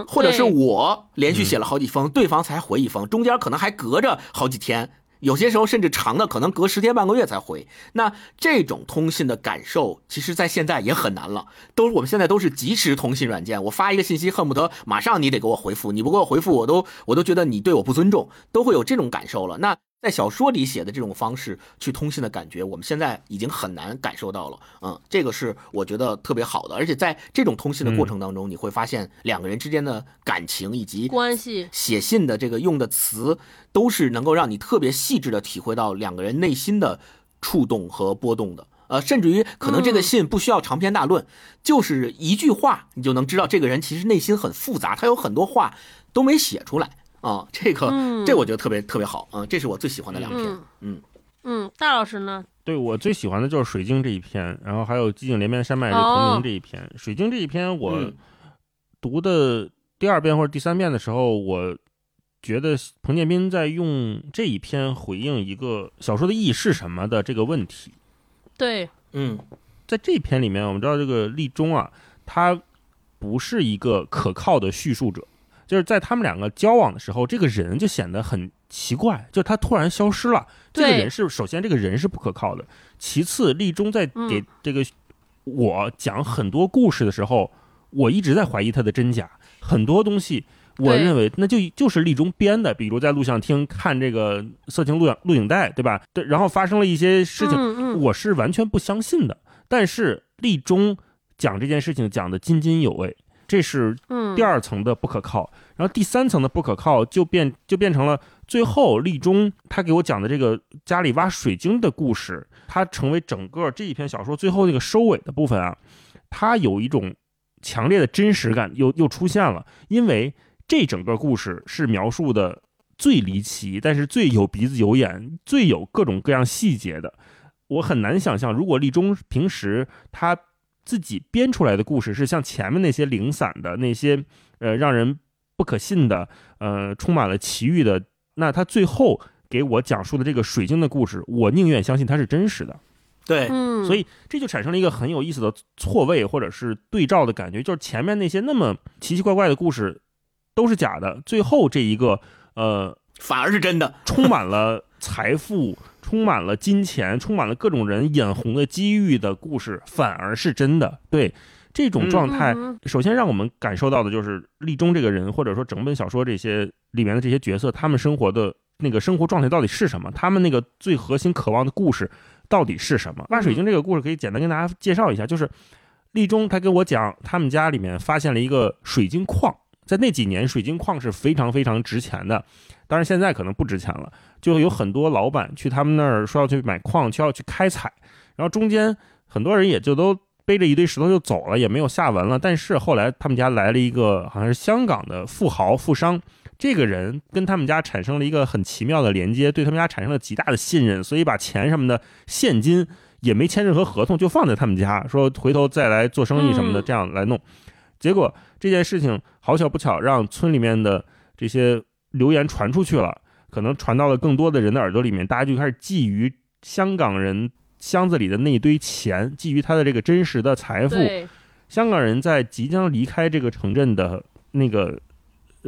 或者是我连续写了好几封，对方才回一封，中间可能还隔着好几天，有些时候甚至长的可能隔十天半个月才回。那这种通信的感受，其实在现在也很难了。都我们现在都是即时通信软件，我发一个信息，恨不得马上你得给我回复，你不给我回复，我都我都觉得你对我不尊重，都会有这种感受了。那。在小说里写的这种方式去通信的感觉，我们现在已经很难感受到了。嗯，这个是我觉得特别好的，而且在这种通信的过程当中，你会发现两个人之间的感情以及关系，写信的这个用的词，都是能够让你特别细致的体会到两个人内心的触动和波动的。呃，甚至于可能这个信不需要长篇大论，就是一句话，你就能知道这个人其实内心很复杂，他有很多话都没写出来。啊，这个，这我觉得特别特别好啊，这是我最喜欢的两篇。嗯嗯，大老师呢？对我最喜欢的就是《水晶》这一篇，然后还有《寂静连绵山脉》这同名这一篇。《水晶》这一篇我读的第二遍或者第三遍的时候，我觉得彭建斌在用这一篇回应一个小说的意义是什么的这个问题。对，嗯，在这篇里面，我们知道这个立中啊，他不是一个可靠的叙述者。就是在他们两个交往的时候，这个人就显得很奇怪，就他突然消失了。这个人是首先这个人是不可靠的，其次立中在给这个我讲很多故事的时候，我一直在怀疑他的真假。很多东西我认为那就就是立中编的，比如在录像厅看这个色情录像录影带，对吧？对，然后发生了一些事情，我是完全不相信的。但是立中讲这件事情讲的津津有味，这是第二层的不可靠。然后第三层的不可靠就变就变成了最后立中他给我讲的这个家里挖水晶的故事，它成为整个这一篇小说最后那个收尾的部分啊，它有一种强烈的真实感又又出现了，因为这整个故事是描述的最离奇，但是最有鼻子有眼，最有各种各样细节的。我很难想象，如果立中平时他自己编出来的故事是像前面那些零散的那些，呃，让人不可信的，呃，充满了奇遇的，那他最后给我讲述的这个水晶的故事，我宁愿相信它是真实的。对，所以这就产生了一个很有意思的错位或者是对照的感觉，就是前面那些那么奇奇怪怪的故事都是假的，最后这一个，呃，反而是真的，充满了财富。充满了金钱，充满了各种人眼红的机遇的故事，反而是真的。对这种状态，首先让我们感受到的就是立中这个人，或者说整本小说这些里面的这些角色，他们生活的那个生活状态到底是什么？他们那个最核心渴望的故事到底是什么？挖水晶这个故事可以简单跟大家介绍一下，就是立中他跟我讲，他们家里面发现了一个水晶矿，在那几年水晶矿是非常非常值钱的。当然，现在可能不值钱了，就有很多老板去他们那儿说要去买矿，就要去开采，然后中间很多人也就都背着一堆石头就走了，也没有下文了。但是后来他们家来了一个好像是香港的富豪富商，这个人跟他们家产生了一个很奇妙的连接，对他们家产生了极大的信任，所以把钱什么的现金也没签任何合同，就放在他们家，说回头再来做生意什么的，这样来弄。结果这件事情好巧不巧，让村里面的这些。流言传出去了，可能传到了更多的人的耳朵里面，大家就开始觊觎香港人箱子里的那一堆钱，觊觎他的这个真实的财富。香港人在即将离开这个城镇的那个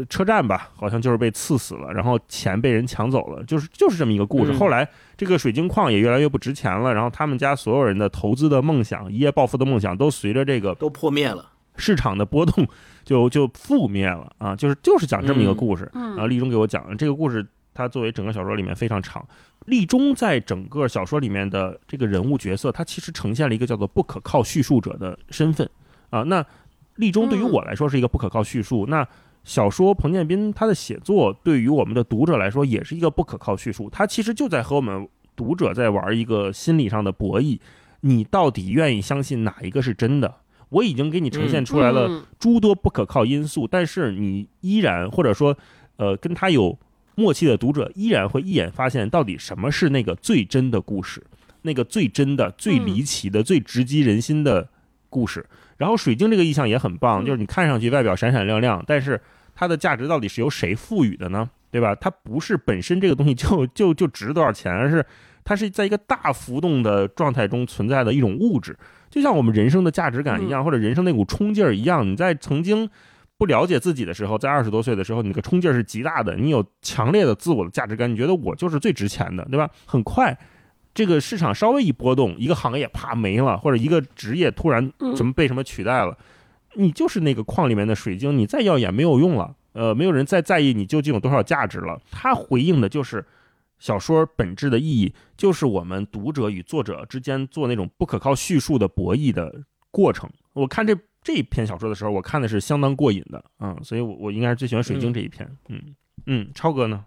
车站吧，好像就是被刺死了，然后钱被人抢走了，就是就是这么一个故事。后来这个水晶矿也越来越不值钱了，然后他们家所有人的投资的梦想、一夜暴富的梦想，都随着这个都破灭了。市场的波动就就覆灭了啊，就是就是讲这么一个故事。然后立中给我讲这个故事，它作为整个小说里面非常长。立中在整个小说里面的这个人物角色，他其实呈现了一个叫做不可靠叙述者的身份啊。那立中对于我来说是一个不可靠叙述，那小说彭建斌他的写作对于我们的读者来说也是一个不可靠叙述。他其实就在和我们读者在玩一个心理上的博弈，你到底愿意相信哪一个是真的？我已经给你呈现出来了诸多不可靠因素，但是你依然或者说，呃，跟他有默契的读者依然会一眼发现到底什么是那个最真的故事，那个最真的、最离奇的、最直击人心的故事。然后水晶这个意象也很棒，就是你看上去外表闪闪亮亮，但是它的价值到底是由谁赋予的呢？对吧？它不是本身这个东西就 就就值多少钱，而是它是在一个大浮动的状态中存在的一种物质。就像我们人生的价值感一样，或者人生那股冲劲儿一样，你在曾经不了解自己的时候，在二十多岁的时候，你那个冲劲儿是极大的，你有强烈的自我的价值感，你觉得我就是最值钱的，对吧？很快，这个市场稍微一波动，一个行业啪没了，或者一个职业突然什么被什么取代了，你就是那个矿里面的水晶，你再耀眼没有用了，呃，没有人再在意你究竟有多少价值了。它回应的就是。小说本质的意义就是我们读者与作者之间做那种不可靠叙述的博弈的过程。我看这这篇小说的时候，我看的是相当过瘾的，嗯，所以我我应该是最喜欢水晶这一篇，嗯嗯，超哥呢？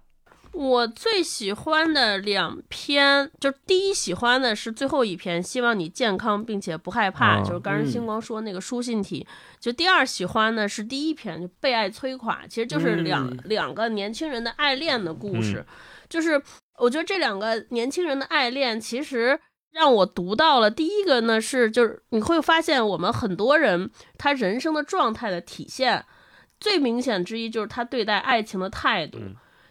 我最喜欢的两篇，就第一喜欢的是最后一篇，希望你健康并且不害怕，就是刚才星光说那个书信体。就第二喜欢的是第一篇，就被爱摧垮，其实就是两两个年轻人的爱恋的故事，就是。我觉得这两个年轻人的爱恋，其实让我读到了。第一个呢是，就是你会发现，我们很多人他人生的状态的体现，最明显之一就是他对待爱情的态度。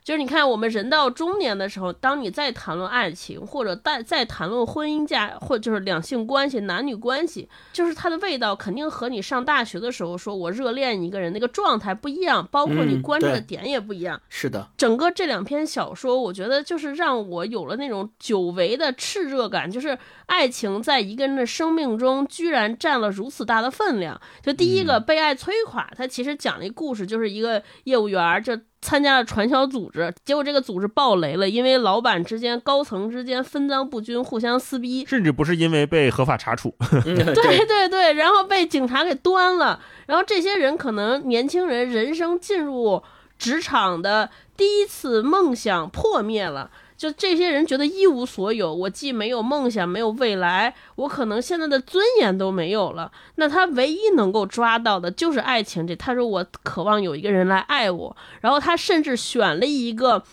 就是你看，我们人到中年的时候，当你再谈论爱情，或者在在谈论婚姻价，或就是两性关系、男女关系，就是它的味道肯定和你上大学的时候说我热恋一个人那个状态不一样，包括你关注的点也不一样。是的，整个这两篇小说，我觉得就是让我有了那种久违的炽热感，就是爱情在一个人的生命中居然占了如此大的分量。就第一个被爱摧垮，它其实讲了一个故事，就是一个业务员就。参加了传销组织，结果这个组织爆雷了，因为老板之间、高层之间分赃不均，互相撕逼，甚至不是因为被合法查处，对对对，然后被警察给端了，然后这些人可能年轻人人生进入职场的第一次梦想破灭了。就这些人觉得一无所有，我既没有梦想，没有未来，我可能现在的尊严都没有了。那他唯一能够抓到的就是爱情。这他说我渴望有一个人来爱我，然后他甚至选了一个。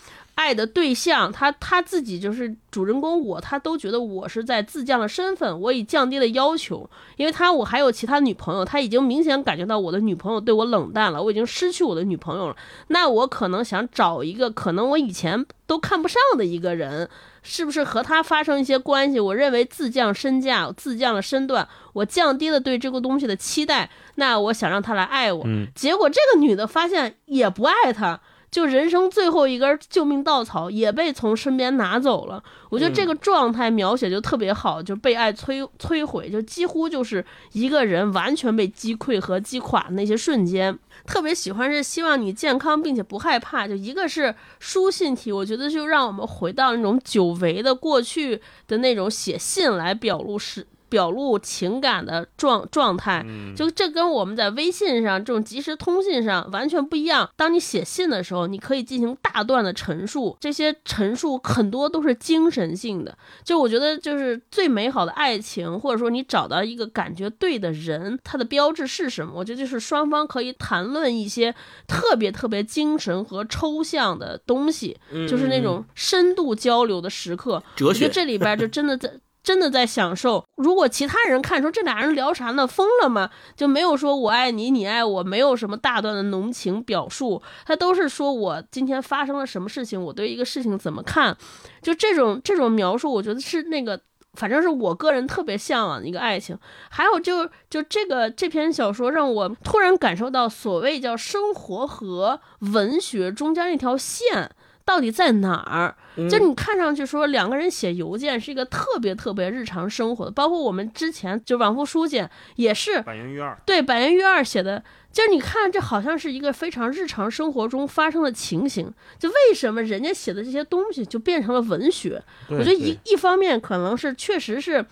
爱的对象，他他自己就是主人公，我他都觉得我是在自降了身份，我已降低了要求，因为他我还有其他女朋友，他已经明显感觉到我的女朋友对我冷淡了，我已经失去我的女朋友了，那我可能想找一个可能我以前都看不上的一个人，是不是和他发生一些关系？我认为自降身价，自降了身段，我降低了对这个东西的期待，那我想让他来爱我，结果这个女的发现也不爱他。就人生最后一根救命稻草也被从身边拿走了，我觉得这个状态描写就特别好，就被爱摧摧毁，就几乎就是一个人完全被击溃和击垮那些瞬间。特别喜欢是希望你健康并且不害怕，就一个是书信体，我觉得就让我们回到那种久违的过去的那种写信来表露是。表露情感的状状态，就这跟我们在微信上这种即时通信上完全不一样。当你写信的时候，你可以进行大段的陈述，这些陈述很多都是精神性的。就我觉得，就是最美好的爱情，或者说你找到一个感觉对的人，它的标志是什么？我觉得就是双方可以谈论一些特别特别精神和抽象的东西，就是那种深度交流的时刻。哲学，这里边就真的在。真的在享受。如果其他人看说这俩人聊啥呢？疯了吗？就没有说我爱你，你爱我，没有什么大段的浓情表述，他都是说我今天发生了什么事情，我对一个事情怎么看，就这种这种描述，我觉得是那个，反正是我个人特别向往的一个爱情。还有就就这个这篇小说让我突然感受到所谓叫生活和文学中间那条线。到底在哪儿？就你看上去说两个人写邮件是一个特别特别日常生活的，包括我们之前就往复书简也是百元玉二对百元玉二写的，就是你看这好像是一个非常日常生活中发生的情形。就为什么人家写的这些东西就变成了文学？我觉得一一方面可能是确实是，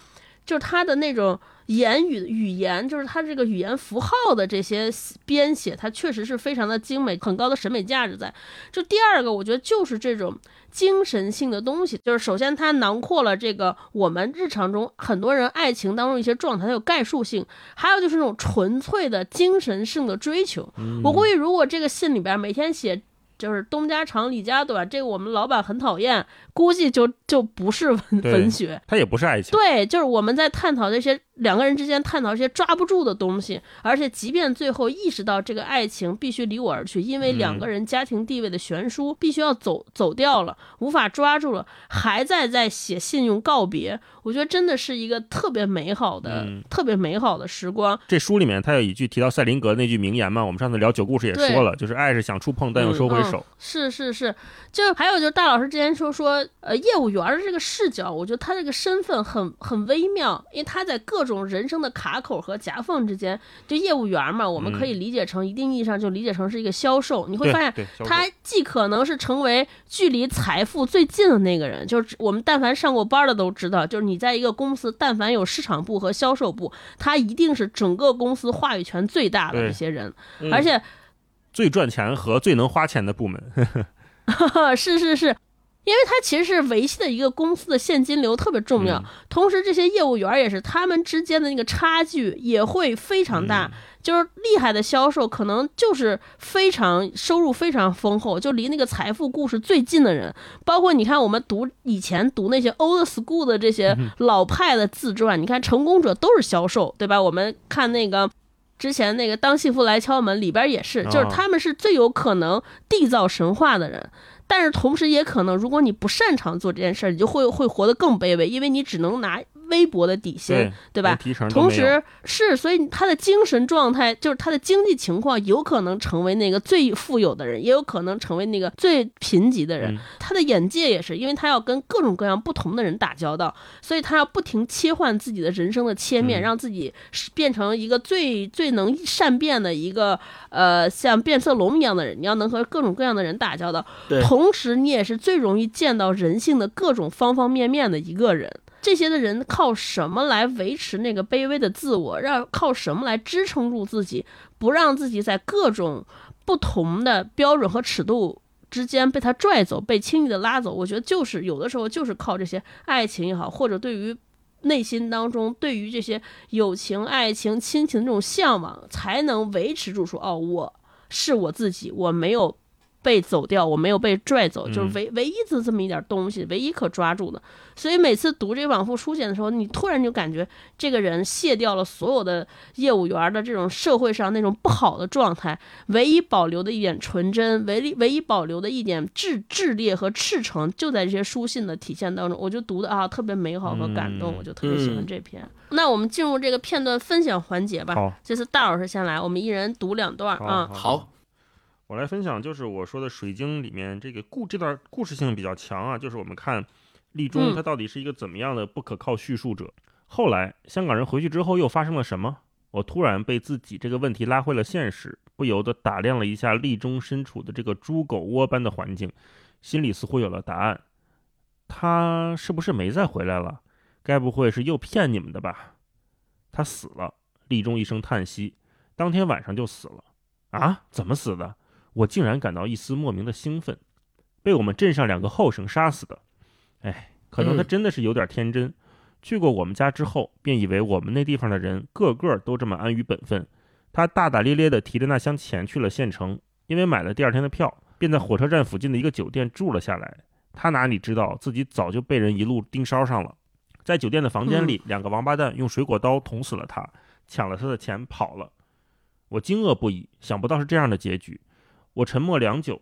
就是他的那种。言语语言就是它这个语言符号的这些编写，它确实是非常的精美，很高的审美价值在。就第二个，我觉得就是这种精神性的东西，就是首先它囊括了这个我们日常中很多人爱情当中一些状态，它有概述性；还有就是那种纯粹的精神性的追求。我估计如果这个信里边每天写。就是东家长李家短，这个我们老板很讨厌，估计就就不是文文学，它也不是爱情。对，就是我们在探讨这些两个人之间探讨这些抓不住的东西，而且即便最后意识到这个爱情必须离我而去，因为两个人家庭地位的悬殊，必须要走走掉了，无法抓住了，还在在写信用告别。我觉得真的是一个特别美好的、特别美好的时光。这书里面他有一句提到赛林格那句名言嘛，我们上次聊九故事也说了，就是爱是想触碰但又收回手。是是是，就还有就是大老师之前说说，呃，业务员的这个视角，我觉得他这个身份很很微妙，因为他在各种人生的卡口和夹缝之间。就业务员嘛，我们可以理解成一定意义上就理解成是一个销售。你会发现，他既可能是成为距离财富最近的那个人，就是我们但凡上过班的都知道，就是你。在一个公司，但凡有市场部和销售部，他一定是整个公司话语权最大的这些人，而且最赚钱和最能花钱的部门。是是是，因为它其实是维系的一个公司的现金流特别重要，同时这些业务员也是他们之间的那个差距也会非常大。就是厉害的销售，可能就是非常收入非常丰厚，就离那个财富故事最近的人。包括你看，我们读以前读那些 old school 的这些老派的自传，你看成功者都是销售，对吧？我们看那个之前那个《当幸福来敲门》里边也是，就是他们是最有可能缔造神话的人。但是同时也可能，如果你不擅长做这件事儿，你就会会活得更卑微，因为你只能拿。微薄的底薪，对吧？同时是，所以他的精神状态就是他的经济情况有可能成为那个最富有的人，也有可能成为那个最贫瘠的人。他的眼界也是，因为他要跟各种各样不同的人打交道，所以他要不停切换自己的人生的切面，让自己变成一个最最能善变的一个呃像变色龙一样的人。你要能和各种各样的人打交道，同时你也是最容易见到人性的各种方方面面的一个人。这些的人靠什么来维持那个卑微的自我？让靠什么来支撑住自己，不让自己在各种不同的标准和尺度之间被他拽走，被轻易的拉走？我觉得就是有的时候就是靠这些爱情也好，或者对于内心当中对于这些友情、爱情、亲情的这种向往，才能维持住。说哦，我是我自己，我没有。被走掉，我没有被拽走，就是唯唯一的这么一点东西，唯一可抓住的。所以每次读这往复书简的时候，你突然就感觉这个人卸掉了所有的业务员的这种社会上那种不好的状态，唯一保留的一点纯真，唯一唯一保留的一点炽炽烈和赤诚，就在这些书信的体现当中。我就读的啊，特别美好和感动，我就特别喜欢这篇。那我们进入这个片段分享环节吧。好，这次大老师先来，我们一人读两段啊。好。我来分享，就是我说的《水晶》里面这个故这段故事性比较强啊，就是我们看立中他到底是一个怎么样的不可靠叙述者。后来香港人回去之后又发生了什么？我突然被自己这个问题拉回了现实，不由得打量了一下立中身处的这个猪狗窝般的环境，心里似乎有了答案。他是不是没再回来了？该不会是又骗你们的吧？他死了。立中一声叹息，当天晚上就死了。啊？怎么死的？我竟然感到一丝莫名的兴奋，被我们镇上两个后生杀死的。哎，可能他真的是有点天真。去过我们家之后，便以为我们那地方的人个个都这么安于本分。他大大咧咧地提着那箱钱去了县城，因为买了第二天的票，便在火车站附近的一个酒店住了下来。他哪里知道自己早就被人一路盯梢上了。在酒店的房间里，两个王八蛋用水果刀捅死了他，抢了他的钱跑了。我惊愕不已，想不到是这样的结局。我沉默良久，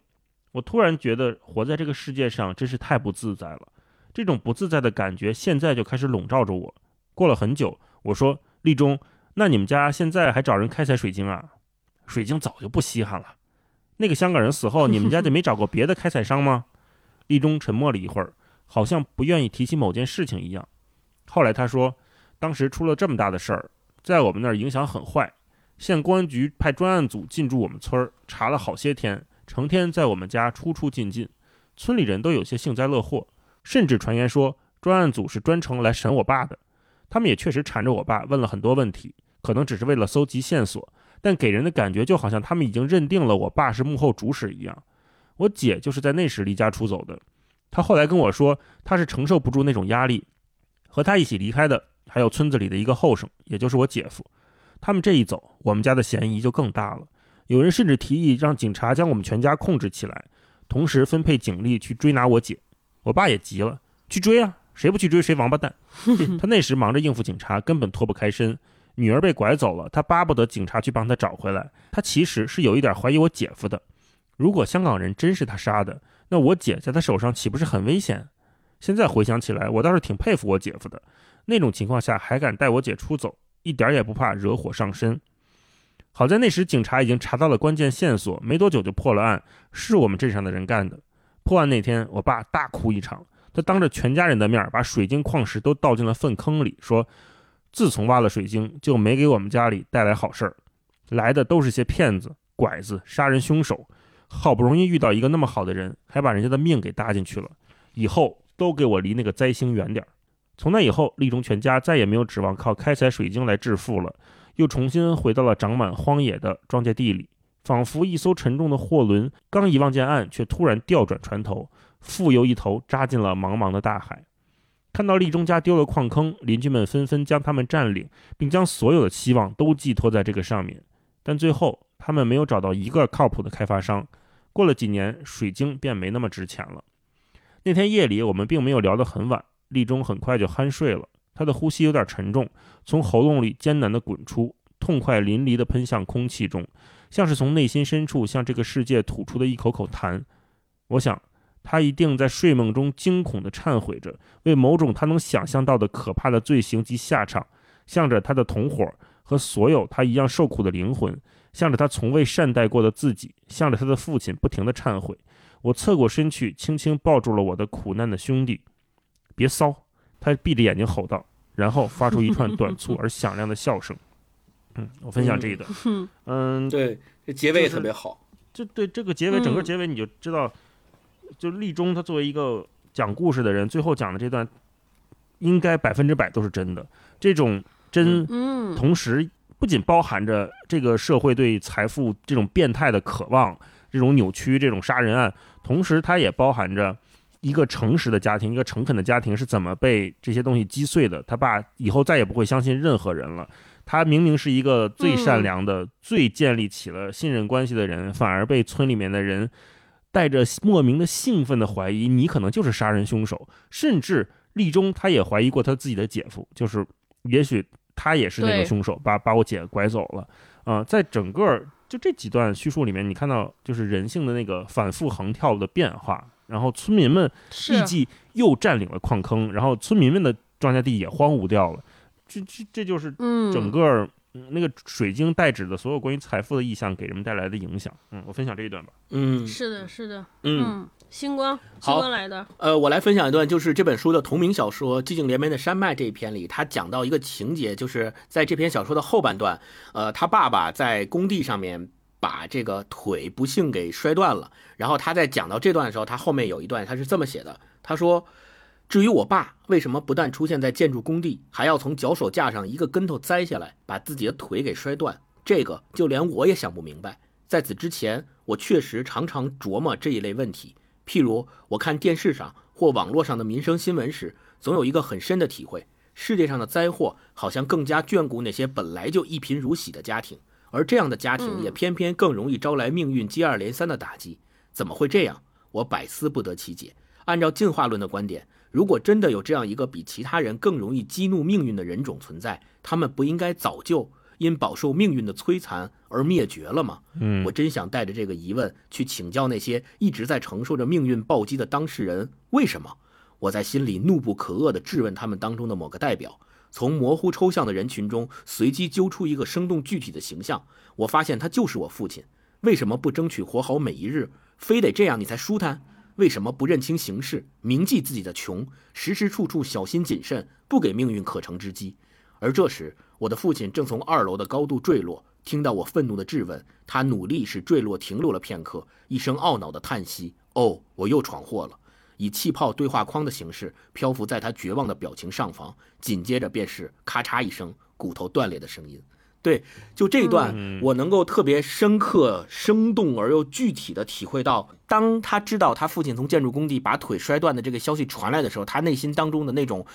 我突然觉得活在这个世界上真是太不自在了。这种不自在的感觉现在就开始笼罩着我。过了很久，我说：“立中，那你们家现在还找人开采水晶啊？水晶早就不稀罕了。那个香港人死后，你们家就没找过别的开采商吗？”立中沉默了一会儿，好像不愿意提起某件事情一样。后来他说：“当时出了这么大的事儿，在我们那儿影响很坏。”县公安局派专案组进驻我们村儿，查了好些天，成天在我们家出出进进，村里人都有些幸灾乐祸，甚至传言说专案组是专程来审我爸的。他们也确实缠着我爸问了很多问题，可能只是为了搜集线索，但给人的感觉就好像他们已经认定了我爸是幕后主使一样。我姐就是在那时离家出走的，她后来跟我说，她是承受不住那种压力，和她一起离开的还有村子里的一个后生，也就是我姐夫。他们这一走，我们家的嫌疑就更大了。有人甚至提议让警察将我们全家控制起来，同时分配警力去追拿我姐。我爸也急了，去追啊！谁不去追谁王八蛋！他那时忙着应付警察，根本脱不开身。女儿被拐走了，他巴不得警察去帮他找回来。他其实是有一点怀疑我姐夫的。如果香港人真是他杀的，那我姐在他手上岂不是很危险？现在回想起来，我倒是挺佩服我姐夫的。那种情况下还敢带我姐出走。一点也不怕惹火上身。好在那时警察已经查到了关键线索，没多久就破了案，是我们镇上的人干的。破案那天，我爸大哭一场，他当着全家人的面把水晶矿石都倒进了粪坑里，说：“自从挖了水晶，就没给我们家里带来好事儿，来的都是些骗子、拐子、杀人凶手。好不容易遇到一个那么好的人，还把人家的命给搭进去了，以后都给我离那个灾星远点儿。”从那以后，立中全家再也没有指望靠开采水晶来致富了，又重新回到了长满荒野的庄稼地里，仿佛一艘沉重的货轮刚一望见岸，却突然调转船头，复又一头扎进了茫茫的大海。看到立中家丢了矿坑，邻居们纷纷将他们占领，并将所有的希望都寄托在这个上面，但最后他们没有找到一个靠谱的开发商。过了几年，水晶便没那么值钱了。那天夜里，我们并没有聊得很晚。立中很快就酣睡了，他的呼吸有点沉重，从喉咙里艰难地滚出，痛快淋漓地喷向空气中，像是从内心深处向这个世界吐出的一口口痰。我想，他一定在睡梦中惊恐地忏悔着，为某种他能想象到的可怕的罪行及下场，向着他的同伙和所有他一样受苦的灵魂，向着他从未善待过的自己，向着他的父亲，不停地忏悔。我侧过身去，轻轻抱住了我的苦难的兄弟。别骚！他闭着眼睛吼道，然后发出一串短促 而响亮的笑声。嗯，我分享这一段。嗯，对，这结尾也特别好。就对这个结尾，整个结尾你就知道。就立中，他作为一个讲故事的人，最后讲的这段，应该百分之百都是真的。这种真，同时不仅包含着这个社会对财富这种变态的渴望，这种扭曲，这种杀人案，同时它也包含着一个诚实的家庭，一个诚恳的家庭是怎么被这些东西击碎的。他爸以后再也不会相信任何人了。他明明是一个最善良的、最建立起了信任关系的人，反而被村里面的人。带着莫名的兴奋的怀疑，你可能就是杀人凶手。甚至立中他也怀疑过他自己的姐夫，就是也许他也是那个凶手，把把我姐拐走了。啊，在整个就这几段叙述里面，你看到就是人性的那个反复横跳的变化。然后村民们立即又占领了矿坑，然后村民们的庄稼地也荒芜掉了。这这这就是整个。那个水晶代指的所有关于财富的意象给人们带来的影响，嗯，我分享这一段吧。嗯，是的，是的，嗯，星光，星光来的。呃，我来分享一段，就是这本书的同名小说《寂静连绵的山脉》这一篇里，他讲到一个情节，就是在这篇小说的后半段，呃，他爸爸在工地上面把这个腿不幸给摔断了，然后他在讲到这段的时候，他后面有一段他是这么写的，他说。至于我爸为什么不但出现在建筑工地，还要从脚手架上一个跟头栽下来，把自己的腿给摔断，这个就连我也想不明白。在此之前，我确实常常琢磨这一类问题。譬如，我看电视上或网络上的民生新闻时，总有一个很深的体会：世界上的灾祸好像更加眷顾那些本来就一贫如洗的家庭，而这样的家庭也偏偏更容易招来命运接二连三的打击。怎么会这样？我百思不得其解。按照进化论的观点。如果真的有这样一个比其他人更容易激怒命运的人种存在，他们不应该早就因饱受命运的摧残而灭绝了吗？嗯，我真想带着这个疑问去请教那些一直在承受着命运暴击的当事人，为什么？我在心里怒不可遏地质问他们当中的某个代表，从模糊抽象的人群中随机揪出一个生动具体的形象，我发现他就是我父亲。为什么不争取活好每一日？非得这样你才舒坦？为什么不认清形势，铭记自己的穷，时时处处小心谨慎，不给命运可乘之机？而这时，我的父亲正从二楼的高度坠落，听到我愤怒的质问，他努力使坠落停留了片刻，一声懊恼的叹息：“哦，我又闯祸了。”以气泡对话框的形式漂浮在他绝望的表情上方，紧接着便是咔嚓一声骨头断裂的声音。对，就这一段，我能够特别深刻、生动而又具体的体会到，当他知道他父亲从建筑工地把腿摔断的这个消息传来的时候，他内心当中的那种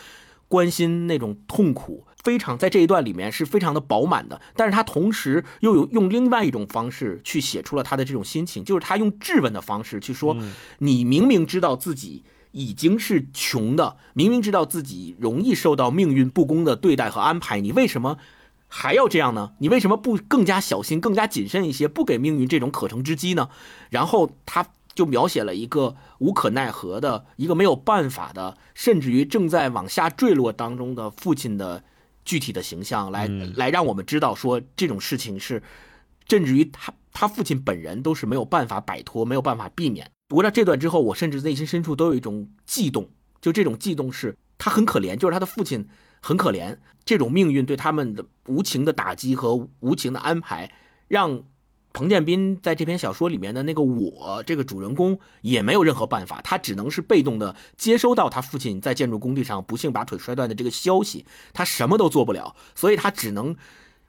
关心、那种痛苦，非常在这一段里面是非常的饱满的。但是他同时又有用另外一种方式去写出了他的这种心情，就是他用质问的方式去说：“你明明知道自己已经是穷的，明明知道自己容易受到命运不公的对待和安排，你为什么？”还要这样呢？你为什么不更加小心、更加谨慎一些，不给命运这种可乘之机呢？然后他就描写了一个无可奈何的、一个没有办法的，甚至于正在往下坠落当中的父亲的具体的形象，来来让我们知道说这种事情是，甚至于他他父亲本人都是没有办法摆脱、没有办法避免。读了这段之后，我甚至内心深处都有一种悸动，就这种悸动是他很可怜，就是他的父亲。很可怜，这种命运对他们的无情的打击和无情的安排，让彭建斌在这篇小说里面的那个我这个主人公也没有任何办法，他只能是被动的接收到他父亲在建筑工地上不幸把腿摔断的这个消息，他什么都做不了，所以他只能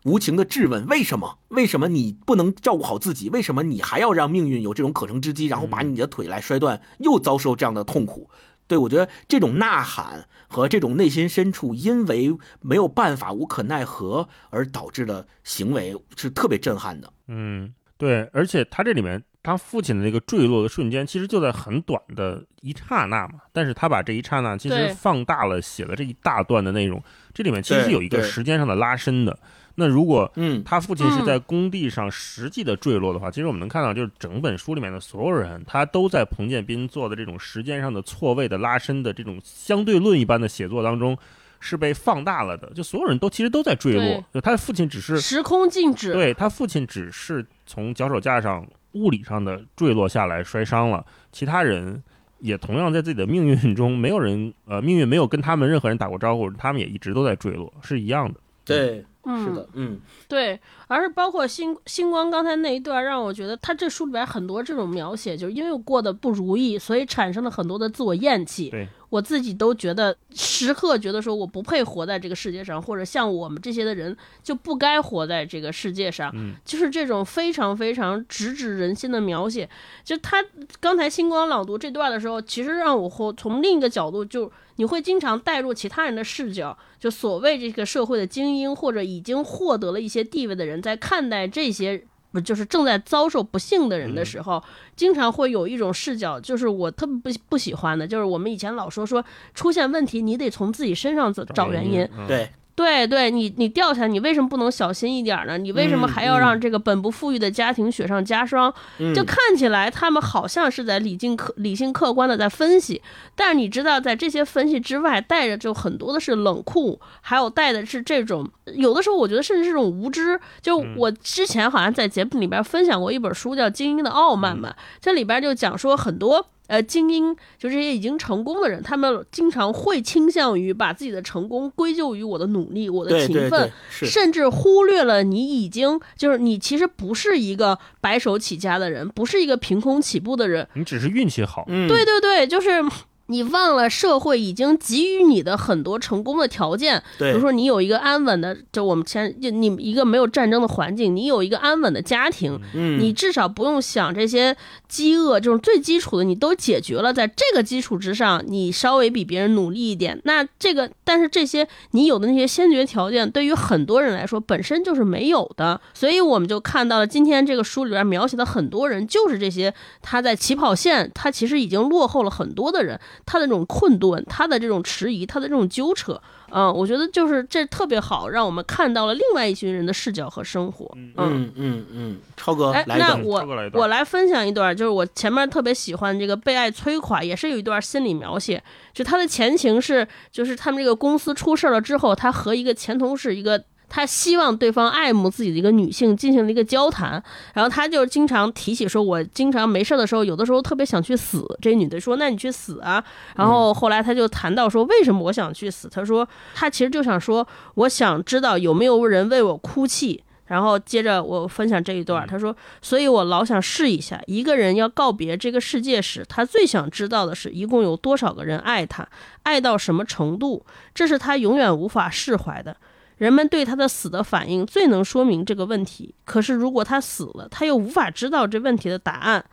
无情的质问：为什么？为什么你不能照顾好自己？为什么你还要让命运有这种可乘之机，然后把你的腿来摔断，又遭受这样的痛苦？对，我觉得这种呐喊和这种内心深处因为没有办法、无可奈何而导致的行为是特别震撼的。嗯，对，而且他这里面他父亲的那个坠落的瞬间，其实就在很短的一刹那嘛。但是他把这一刹那其实放大了，写了这一大段的内容。这里面其实是有一个时间上的拉伸的。那如果嗯他父亲是在工地上实际的坠落的话，其实我们能看到，就是整本书里面的所有人，他都在彭建斌做的这种时间上的错位的拉伸的这种相对论一般的写作当中。是被放大了的，就所有人都其实都在坠落，就他的父亲只是时空静止，对他父亲只是从脚手架上物理上的坠落下来摔伤了，其他人也同样在自己的命运中，没有人呃命运没有跟他们任何人打过招呼，他们也一直都在坠落，是一样的。对，嗯，是的，嗯，对，而是包括星星光刚才那一段，让我觉得他这书里边很多这种描写，就是因为过得不如意，所以产生了很多的自我厌弃。对。我自己都觉得时刻觉得说我不配活在这个世界上，或者像我们这些的人就不该活在这个世界上，就是这种非常非常直指人心的描写。就他刚才星光朗读这段的时候，其实让我从另一个角度，就你会经常带入其他人的视角，就所谓这个社会的精英或者已经获得了一些地位的人，在看待这些。不就是正在遭受不幸的人的时候，经常会有一种视角，就是我特别不不喜欢的，就是我们以前老说说出现问题，你得从自己身上找找原因，对。对对，你你掉下来，你为什么不能小心一点呢？你为什么还要让这个本不富裕的家庭雪上加霜？就看起来他们好像是在理性客理性客观的在分析，但是你知道，在这些分析之外，带着就很多的是冷酷，还有带的是这种有的时候我觉得甚至是这种无知。就我之前好像在节目里边分享过一本书叫《精英的傲慢》嘛，这里边就讲说很多。呃，精英就这些已经成功的人，他们经常会倾向于把自己的成功归咎于我的努力、我的勤奋，甚至忽略了你已经就是你其实不是一个白手起家的人，不是一个凭空起步的人，你只是运气好。嗯，对对对，就是。你忘了社会已经给予你的很多成功的条件，比如说你有一个安稳的，就我们前就你一个没有战争的环境，你有一个安稳的家庭，嗯，你至少不用想这些饥饿这种最基础的，你都解决了，在这个基础之上，你稍微比别人努力一点，那这个但是这些你有的那些先决条件，对于很多人来说本身就是没有的，所以我们就看到了今天这个书里边描写的很多人就是这些，他在起跑线，他其实已经落后了很多的人。他的这种困顿，他的这种迟疑，他的这种纠扯，嗯，我觉得就是这特别好，让我们看到了另外一群人的视角和生活。嗯嗯嗯，超哥，哎，那我我来分享一段，就是我前面特别喜欢这个被爱摧垮，也是有一段心理描写，就他的前情是，就是他们这个公司出事了之后，他和一个前同事一个。他希望对方爱慕自己的一个女性，进行了一个交谈，然后他就经常提起说：“我经常没事的时候，有的时候特别想去死。”这女的说：“那你去死啊！”然后后来他就谈到说：“为什么我想去死？”他说：“他其实就想说，我想知道有没有人为我哭泣。”然后接着我分享这一段，他说：“所以我老想试一下，一个人要告别这个世界时，他最想知道的是一共有多少个人爱他，爱到什么程度，这是他永远无法释怀的。”人们对他的死的反应最能说明这个问题。可是，如果他死了，他又无法知道这问题的答案。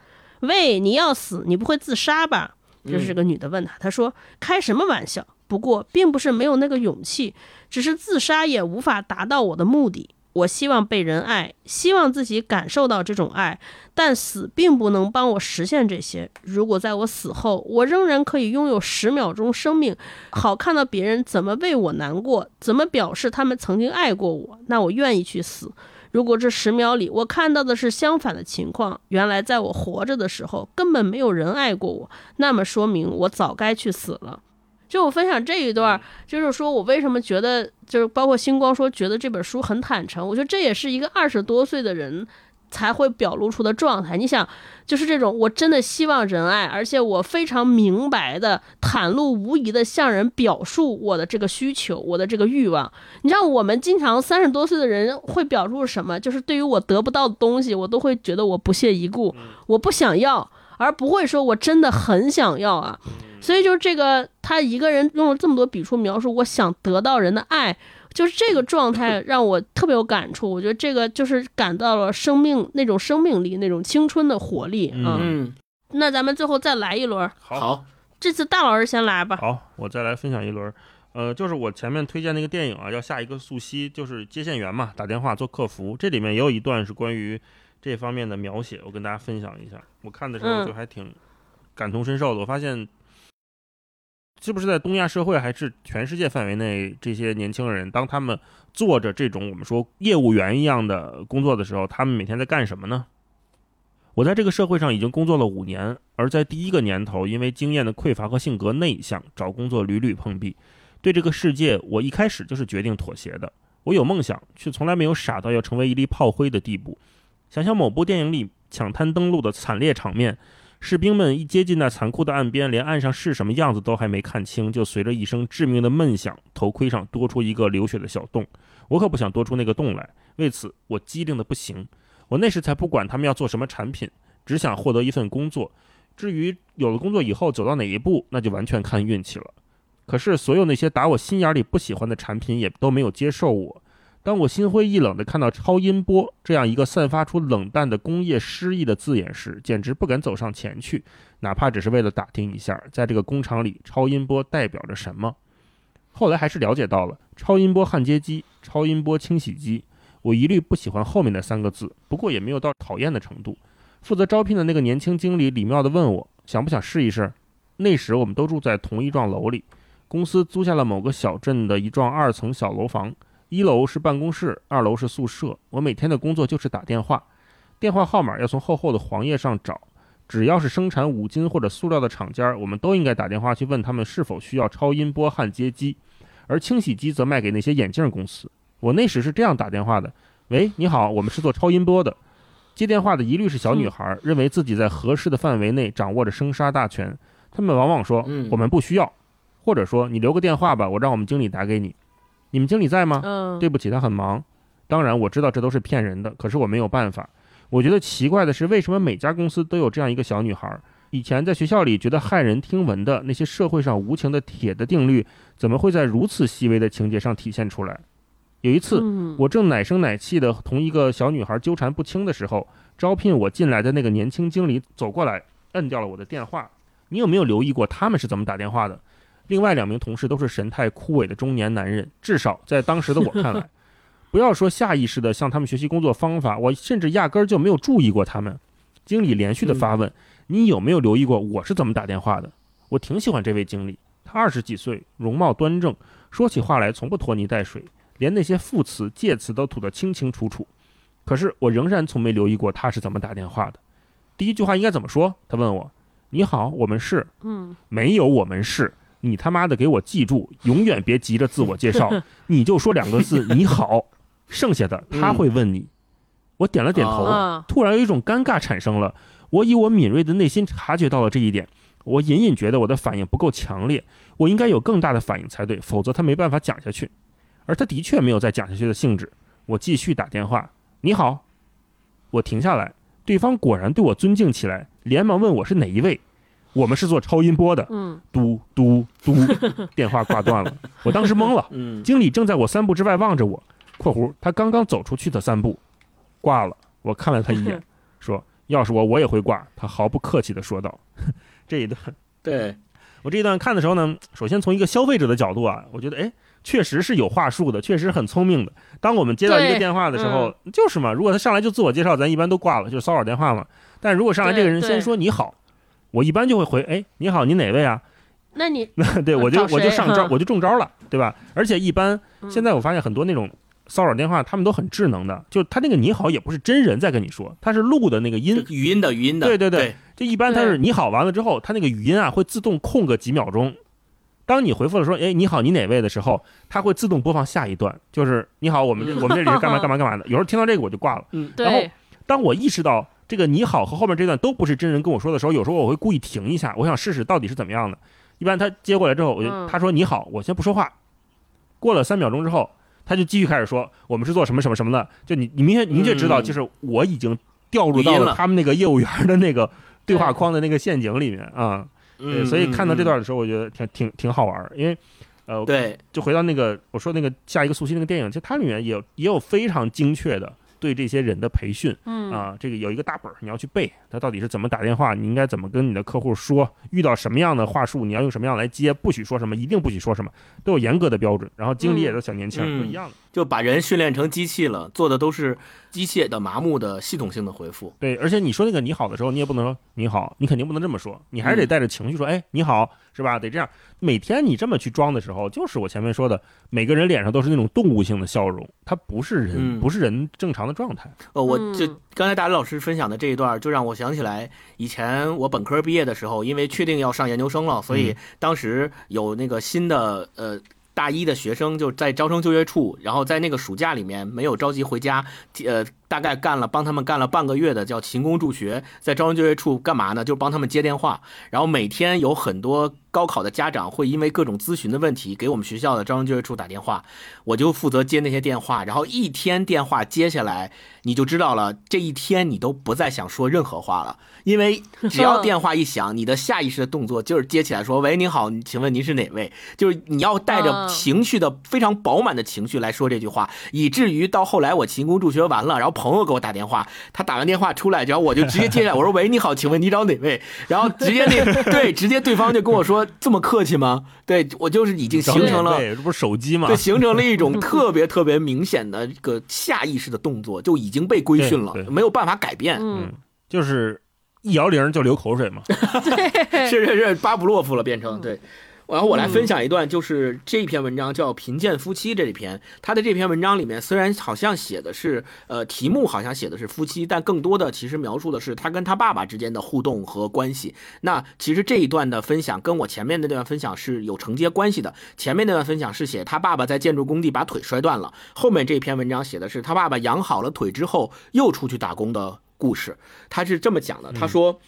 喂，你要死，你不会自杀吧？就是这个女的问他。他说：“开什么玩笑？不过，并不是没有那个勇气，只是自杀也无法达到我的目的。”我希望被人爱，希望自己感受到这种爱，但死并不能帮我实现这些。如果在我死后，我仍然可以拥有十秒钟生命，好看到别人怎么为我难过，怎么表示他们曾经爱过我，那我愿意去死。如果这十秒里我看到的是相反的情况，原来在我活着的时候根本没有人爱过我，那么说明我早该去死了。就我分享这一段，就是说我为什么觉得，就是包括星光说觉得这本书很坦诚，我觉得这也是一个二十多岁的人才会表露出的状态。你想，就是这种我真的希望仁爱，而且我非常明白的、袒露无遗的向人表述我的这个需求、我的这个欲望。你知道，我们经常三十多岁的人会表露什么？就是对于我得不到的东西，我都会觉得我不屑一顾，我不想要，而不会说我真的很想要啊。所以就是这个，他一个人用了这么多笔触描述，我想得到人的爱，就是这个状态 让我特别有感触。我觉得这个就是感到了生命那种生命力、那种青春的活力啊。嗯，那咱们最后再来一轮。好，这次大老师先来吧。好，我再来分享一轮。呃，就是我前面推荐那个电影啊，要下一个素汐，就是接线员嘛，打电话做客服。这里面也有一段是关于这方面的描写，我跟大家分享一下。我看的时候就还挺感同身受的。我发现。是不是在东亚社会还是全世界范围内，这些年轻人当他们做着这种我们说业务员一样的工作的时候，他们每天在干什么呢？我在这个社会上已经工作了五年，而在第一个年头，因为经验的匮乏和性格内向，找工作屡屡碰壁。对这个世界，我一开始就是决定妥协的。我有梦想，却从来没有傻到要成为一粒炮灰的地步。想想某部电影里抢滩登陆的惨烈场面，士兵们一接近那残酷的岸边，连岸上是什么样子都还没看清，就随着一声致命的闷响，头盔上多出一个流血的小洞。我可不想多出那个洞来，为此我机灵的不行。我那时才不管他们要做什么产品，只想获得一份工作。至于有了工作以后走到哪一步，那就完全看运气了。可是所有那些打我心眼里不喜欢的产品也都没有接受我。当我心灰意冷地看到“超音波”这样一个散发出冷淡的工业诗意的字眼时，简直不敢走上前去，哪怕只是为了打听一下，在这个工厂里，超音波代表着什么。后来还是了解到了超音波焊接机、超音波清洗机。我一律不喜欢后面的三个字，不过也没有到讨厌的程度。负责招聘的那个年轻经理礼貌地问我想不想试一试。那时我们都住在同一幢楼里，公司租下了某个小镇的一幢二层小楼房，一楼是办公室，二楼是宿舍。我每天的工作就是打电话，电话号码要从厚厚的黄页上找。只要是生产五金或者塑料的厂家，我们都应该打电话去问他们是否需要超音波焊接机，而清洗机则卖给那些眼镜公司。我那时是这样打电话的：“喂，你好，我们是做超音波的。”接电话的一律是小女孩，认为自己在合适的范围内掌握着生杀大权。他们往往说：“我们不需要。”或者说：“你留个电话吧，我让我们经理打给你。”你们经理在吗？嗯，对不起，他很忙。当然，我知道这都是骗人的，可是我没有办法。我觉得奇怪的是，为什么每家公司都有这样一个小女孩？以前在学校里觉得骇人听闻的那些社会上无情的铁的定律，怎么会在如此细微的情节上体现出来？有一次，我正奶声奶气的同一个小女孩纠缠不清的时候，招聘我进来的那个年轻经理走过来，摁掉了我的电话。你有没有留意过他们是怎么打电话的？另外两名同事都是神态枯萎的中年男人，至少在当时的我看来，不要说下意识的向他们学习工作方法，我甚至压根儿就没有注意过他们。经理连续的发问：“你有没有留意过我是怎么打电话的？”我挺喜欢这位经理，他二十几岁，容貌端正，说起话来从不拖泥带水。连那些副词、介词都吐得清清楚楚，可是我仍然从没留意过他是怎么打电话的。第一句话应该怎么说？他问我：“你好，我们是……嗯，没有，我们是……你他妈的给我记住，永远别急着自我介绍，你就说两个字‘你好’，剩下的他会问你。”我点了点头，突然有一种尴尬产生了。我以我敏锐的内心察觉到了这一点，我隐隐觉得我的反应不够强烈，我应该有更大的反应才对，否则他没办法讲下去。而他的确没有再讲下去的兴致。我继续打电话：“你好。”我停下来，对方果然对我尊敬起来，连忙问我是哪一位。我们是做超音波的。嗯。嘟嘟嘟，电话挂断了。我当时懵了。嗯。经理正在我三步之外望着我（括弧他刚刚走出去的三步），挂了。我看了他一眼，说：“要是我，我也会挂。”他毫不客气地说道。这一段，对我这一段看的时候呢，首先从一个消费者的角度啊，我觉得，哎。确实是有话术的，确实很聪明的。当我们接到一个电话的时候，就是嘛，如果他上来就自我介绍，咱一般都挂了，就是骚扰电话嘛。但如果上来这个人先说你好，我一般就会回，哎，你好，你哪位啊？那你 对我就我就上招，我就中招了，对吧？而且一般现在我发现很多那种骚扰电话，他们都很智能的，就他那个你好也不是真人在跟你说，他是录的那个音，语音的语音的，对对对，就一般他是你好完了之后，他那个语音啊会自动空个几秒钟。当你回复了说“哎，你好，你哪位”的时候，它会自动播放下一段，就是“你好，我们我们这里是干嘛 干嘛干嘛的”。有时候听到这个我就挂了。嗯，然后当我意识到这个“你好”和后面这段都不是真人跟我说的时候，有时候我会故意停一下，我想试试到底是怎么样的。一般他接过来之后，我就他说“你好”，我先不说话。过了三秒钟之后，他就继续开始说：“我们是做什么什么什么的。”就你你明确明确知道，就是我已经掉入到了他们那个业务员的那个对话框的那个陷阱里面啊。嗯，所以看到这段的时候，我觉得挺挺挺好玩儿，因为，呃，对，就回到那个我说那个下一个速七那个电影，其实它里面也有也有非常精确的对这些人的培训，嗯啊，这个有一个大本儿，你要去背，他到底是怎么打电话，你应该怎么跟你的客户说，遇到什么样的话术，你要用什么样来接，不许说什么，一定不许说什么，都有严格的标准。然后经理也都小年轻，都一样的。就把人训练成机器了，做的都是机械的、麻木的、系统性的回复。对，而且你说那个你好的时候，你也不能说你好，你肯定不能这么说，你还是得带着情绪说，哎，你好，是吧？得这样。每天你这么去装的时候，就是我前面说的，每个人脸上都是那种动物性的笑容，他不是人，不是人正常的状态。呃，我就刚才大刘老师分享的这一段，就让我想起来以前我本科毕业的时候，因为确定要上研究生了，所以当时有那个新的呃。大一的学生就在招生就业处，然后在那个暑假里面没有着急回家，呃，大概干了帮他们干了半个月的叫勤工助学，在招生就业处干嘛呢？就帮他们接电话，然后每天有很多。高考的家长会因为各种咨询的问题给我们学校的招生就业处打电话，我就负责接那些电话。然后一天电话接下来，你就知道了，这一天你都不再想说任何话了，因为只要电话一响，你的下意识的动作就是接起来说：“喂，您好，请问您是哪位？”就是你要带着情绪的非常饱满的情绪来说这句话，以至于到后来我勤工助学完了，然后朋友给我打电话，他打完电话出来，然后我就直接接下来，我说：“喂，你好，请问你找哪位？”然后直接那 对，直接对方就跟我说。这么客气吗？对我就是已经形成了，这不是手机吗？对，形成了一种特别特别明显的一个下意识的动作，就已经被规训了，没有办法改变。嗯，就是一摇铃就流口水嘛。是是是，巴布洛夫了，变成对。然后我来分享一段，就是这篇文章叫《贫贱夫妻》这一篇。他的这篇文章里面，虽然好像写的是，呃，题目好像写的是夫妻，但更多的其实描述的是他跟他爸爸之间的互动和关系。那其实这一段的分享跟我前面那段分享是有承接关系的。前面那段分享是写他爸爸在建筑工地把腿摔断了，后面这篇文章写的是他爸爸养好了腿之后又出去打工的故事。他是这么讲的，他说。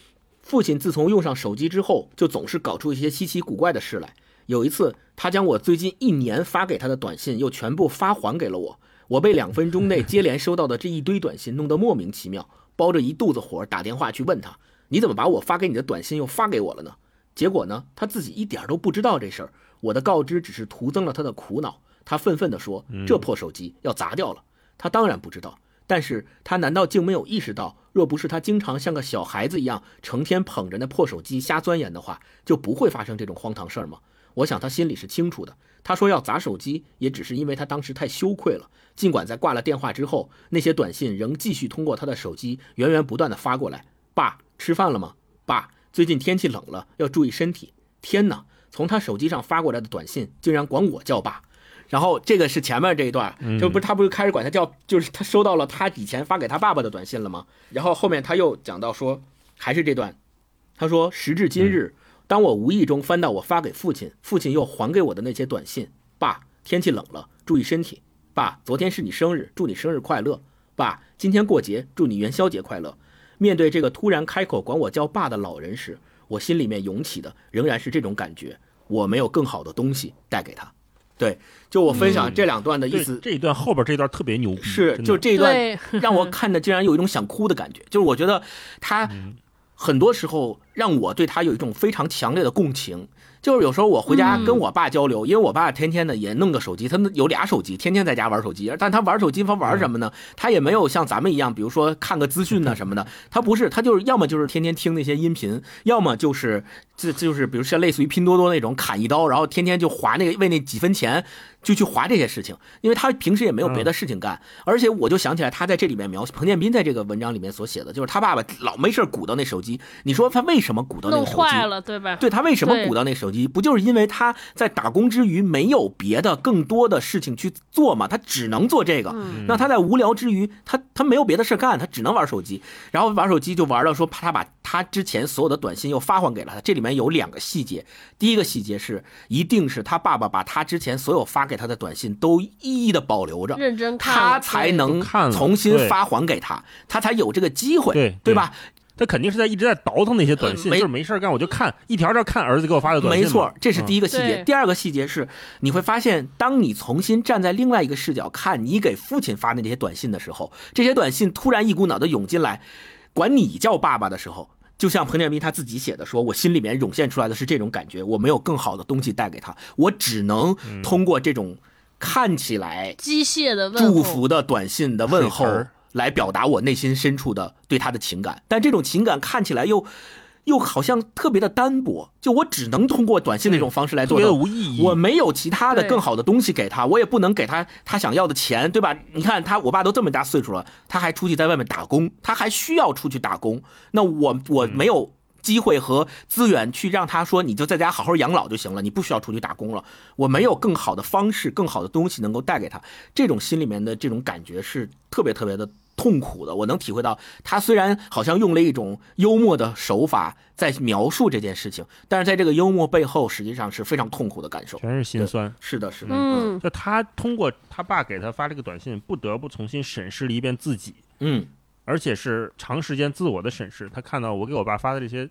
父亲自从用上手机之后，就总是搞出一些稀奇古怪的事来。有一次，他将我最近一年发给他的短信又全部发还给了我。我被两分钟内接连收到的这一堆短信弄得莫名其妙，包着一肚子火，打电话去问他：“你怎么把我发给你的短信又发给我了呢？”结果呢，他自己一点都不知道这事儿。我的告知只是徒增了他的苦恼。他愤愤地说：“这破手机要砸掉了。”他当然不知道。但是他难道竟没有意识到，若不是他经常像个小孩子一样，成天捧着那破手机瞎钻研的话，就不会发生这种荒唐事儿吗？我想他心里是清楚的。他说要砸手机，也只是因为他当时太羞愧了。尽管在挂了电话之后，那些短信仍继续通过他的手机源源不断的发过来。爸，吃饭了吗？爸，最近天气冷了，要注意身体。天哪，从他手机上发过来的短信，竟然管我叫爸。然后这个是前面这一段，就不是他不是开始管他叫，就是他收到了他以前发给他爸爸的短信了吗？然后后面他又讲到说，还是这段，他说时至今日，当我无意中翻到我发给父亲，父亲又还给我的那些短信，爸，天气冷了，注意身体。爸，昨天是你生日，祝你生日快乐。爸，今天过节，祝你元宵节快乐。面对这个突然开口管我叫爸的老人时，我心里面涌起的仍然是这种感觉，我没有更好的东西带给他。对，就我分享这两段的意思，这一段后边这段特别牛逼，是就这一段让我看的竟然有一种想哭的感觉，就是我觉得他很多时候让我对他有一种非常强烈的共情。就是有时候我回家跟我爸交流，因为我爸天天的也弄个手机，他有俩手机，天天在家玩手机。但他玩手机，他玩什么呢？他也没有像咱们一样，比如说看个资讯呐什么的。他不是，他就是要么就是天天听那些音频，要么就是这就是比如像类似于拼多多那种砍一刀，然后天天就划那个为那几分钱。就去划这些事情，因为他平时也没有别的事情干，而且我就想起来他在这里面描写彭建斌在这个文章里面所写的，就是他爸爸老没事鼓捣那手机。你说他为什么鼓捣那手机？弄坏了，对吧？对他为什么鼓捣那手机？不就是因为他在打工之余没有别的更多的事情去做嘛？他只能做这个。那他在无聊之余，他他没有别的事干，他只能玩手机。然后玩手机就玩到说，他把他之前所有的短信又发还给了他。这里面有两个细节，第一个细节是，一定是他爸爸把他之前所有发给他的短信都一一的保留着，认真看，他才能重新发还给他，他才有这个机会，对对吧？他肯定是在一直在倒腾那些短信，就是没事干我就看一条条看儿子给我发的短信。没错，这是第一个细节。第二个细节是，你会发现，当你重新站在另外一个视角看你给父亲发的那些短信的时候，这些短信突然一股脑的涌进来，管你叫爸爸的时候。就像彭建斌他自己写的，说我心里面涌现出来的是这种感觉，我没有更好的东西带给他，我只能通过这种看起来机械的祝福的短信的问候来表达我内心深处的对他的情感，但这种情感看起来又又好像特别的单薄，就我只能通过短信那种方式来做到，无意义。我没有其他的更好的东西给他，我也不能给他他想要的钱，对吧？你看他，我爸都这么大岁数了，他还出去在外面打工，他还需要出去打工。那我我没有机会和资源去让他说，你就在家好好养老就行了，你不需要出去打工了。我没有更好的方式、更好的东西能够带给他，这种心里面的这种感觉是特别特别的。痛苦的，我能体会到。他虽然好像用了一种幽默的手法在描述这件事情，但是在这个幽默背后，实际上是非常痛苦的感受，全是心酸。是的，是的。嗯，就他通过他爸给他发这个短信，不得不重新审视了一遍自己。嗯，而且是长时间自我的审视。他看到我给我爸发的这些，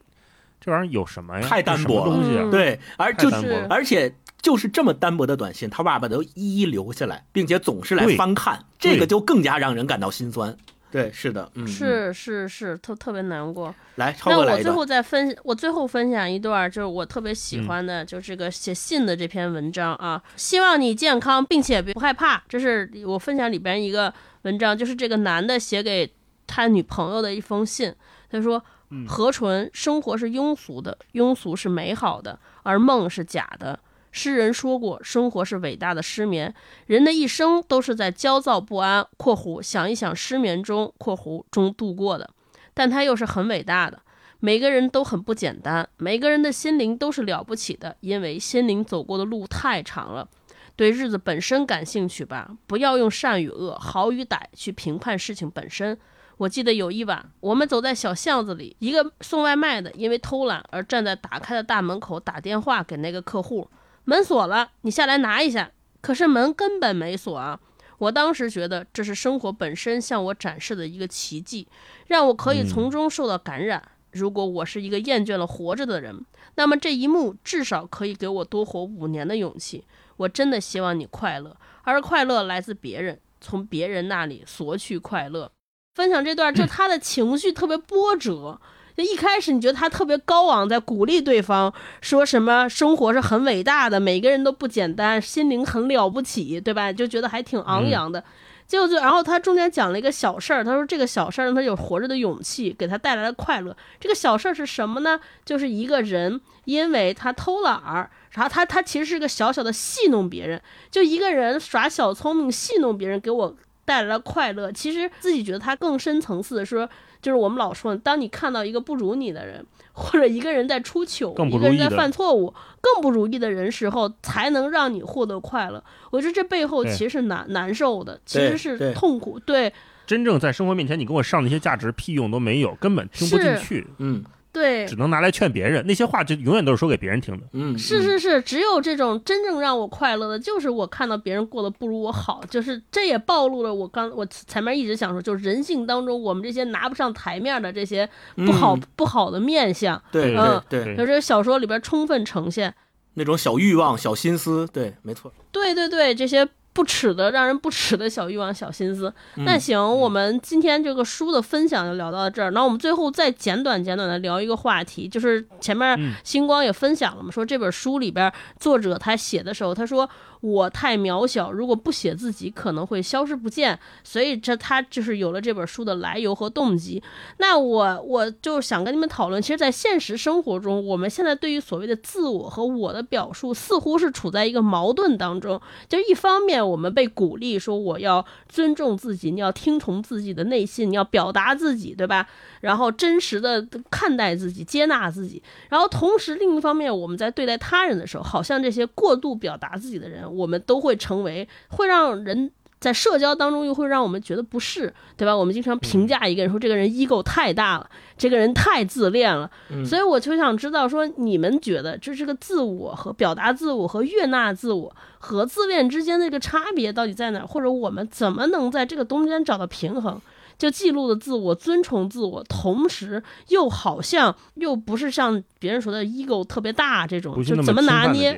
这玩意儿有什么呀？太单薄东西啊！对，而就是而且就是这么单薄的短信，他爸爸都一一留下来，并且总是来翻看，这个就更加让人感到心酸。对，是的，嗯，是是是，特特别难过。来，那我最后再分，我最后分享一段，就是我特别喜欢的，就这个写信的这篇文章啊。希望你健康，并且不害怕。这是我分享里边一个文章，就是这个男的写给他女朋友的一封信。他说：“何纯，生活是庸俗的，庸俗是美好的，而梦是假的。”诗人说过：“生活是伟大的失眠，人的一生都是在焦躁不安（括弧想一想失眠中）（括弧中度过的）。但他又是很伟大的。每个人都很不简单，每个人的心灵都是了不起的，因为心灵走过的路太长了。对日子本身感兴趣吧，不要用善与恶、好与歹去评判事情本身。我记得有一晚，我们走在小巷子里，一个送外卖的因为偷懒而站在打开的大门口打电话给那个客户。”门锁了，你下来拿一下。可是门根本没锁啊！我当时觉得这是生活本身向我展示的一个奇迹，让我可以从中受到感染。如果我是一个厌倦了活着的人，那么这一幕至少可以给我多活五年的勇气。我真的希望你快乐，而快乐来自别人，从别人那里索取快乐。分享这段，就他的情绪特别波折。就一开始你觉得他特别高昂，在鼓励对方，说什么生活是很伟大的，每个人都不简单，心灵很了不起，对吧？就觉得还挺昂扬的。结果就，然后他中间讲了一个小事儿，他说这个小事儿让他有活着的勇气，给他带来了快乐。这个小事儿是什么呢？就是一个人因为他偷懒儿，然后他他其实是个小小的戏弄别人，就一个人耍小聪明戏弄别人，给我带来了快乐。其实自己觉得他更深层次的说。就是我们老说，当你看到一个不如你的人，或者一个人在出糗，一个人在犯错误，更不如意的人时候，才能让你获得快乐。我觉得这背后其实是难难受的，其实是痛苦。对，真正在生活面前，你给我上那些价值屁用都没有，根本听不进去。嗯。对，只能拿来劝别人，那些话就永远都是说给别人听的。嗯，是是是，只有这种真正让我快乐的，就是我看到别人过得不如我好，就是这也暴露了我刚我前面一直想说，就是人性当中我们这些拿不上台面的这些不好不好的面相。对对对，就这小说里边充分呈现那种小欲望、小心思。对，没错。对对对，这些。不耻的让人不耻的小欲望、小心思。那行，我们今天这个书的分享就聊到这儿。那我们最后再简短简短的聊一个话题，就是前面星光也分享了嘛，说这本书里边作者他写的时候，他说。我太渺小，如果不写自己，可能会消失不见。所以这他就是有了这本书的来由和动机。那我我就想跟你们讨论，其实，在现实生活中，我们现在对于所谓的自我和我的表述，似乎是处在一个矛盾当中。就一方面，我们被鼓励说我要尊重自己，你要听从自己的内心，你要表达自己，对吧？然后真实的看待自己，接纳自己。然后同时，另一方面，我们在对待他人的时候，好像这些过度表达自己的人。我们都会成为会让人在社交当中又会让我们觉得不适，对吧？我们经常评价一个人说这个人 ego 太大了，这个人太自恋了。所以我就想知道说，你们觉得这是个自我和表达自我和悦纳自我和自恋之间的这个差别到底在哪？或者我们怎么能在这个中间找到平衡？就记录的自我、尊崇自我，同时又好像又不是像别人说的 ego 特别大这种，就怎么拿捏？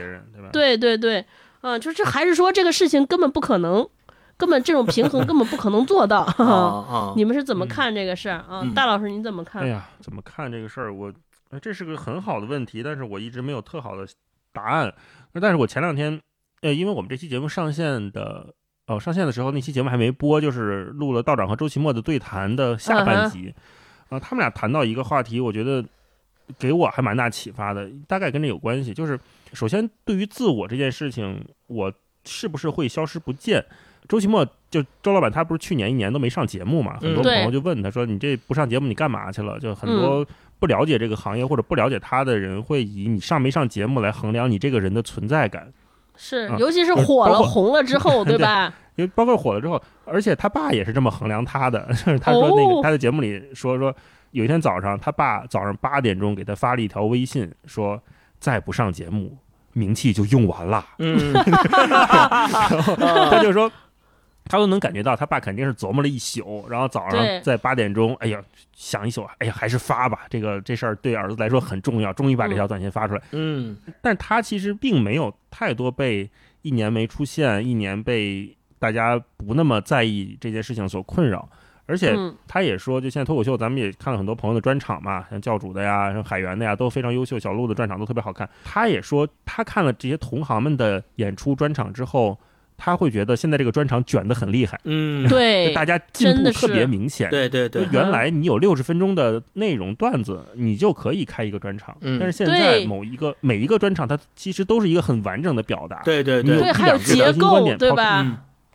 对对对。嗯，就这还是说这个事情根本不可能，根本这种平衡根本不可能做到。你们是怎么看这个事儿啊？大老师你怎么看？哎呀，怎么看这个事儿？我，这是个很好的问题，但是我一直没有特好的答案。但是我前两天，呃，因为我们这期节目上线的，哦，上线的时候那期节目还没播，就是录了道长和周奇墨的对谈的下半集。啊，他们俩谈到一个话题，我觉得。给我还蛮大启发的，大概跟这有关系。就是首先对于自我这件事情，我是不是会消失不见？周奇墨就周老板，他不是去年一年都没上节目嘛？很多朋友就问他说：“你这不上节目，你干嘛去了？”就很多不了解这个行业或者不了解他的人，会以你上没上节目来衡量你这个人的存在感。是，尤其是火了、红了之后，对吧？因为包括火了之后，而且他爸也是这么衡量他的。他说那个他在节目里说说，有一天早上，他爸早上八点钟给他发了一条微信，说再不上节目，名气就用完了。嗯，然后他就说。他都能感觉到，他爸肯定是琢磨了一宿，然后早上在八点钟，哎呀，想一宿，哎呀，还是发吧，这个这事儿对儿子来说很重要，终于把这条短信发出来。嗯，但他其实并没有太多被一年没出现，一年被大家不那么在意这件事情所困扰，而且他也说，就现在脱口秀，咱们也看了很多朋友的专场嘛，像教主的呀，像海源的呀，都非常优秀，小鹿的专场都特别好看。他也说，他看了这些同行们的演出专场之后。他会觉得现在这个专场卷得很厉害，嗯，对，大家进步特别明显，对对对。原来你有六十分钟的内容段子，你就可以开一个专场，但是现在某一个每一个专场，它其实都是一个很完整的表达，对对对，还有结构，对吧？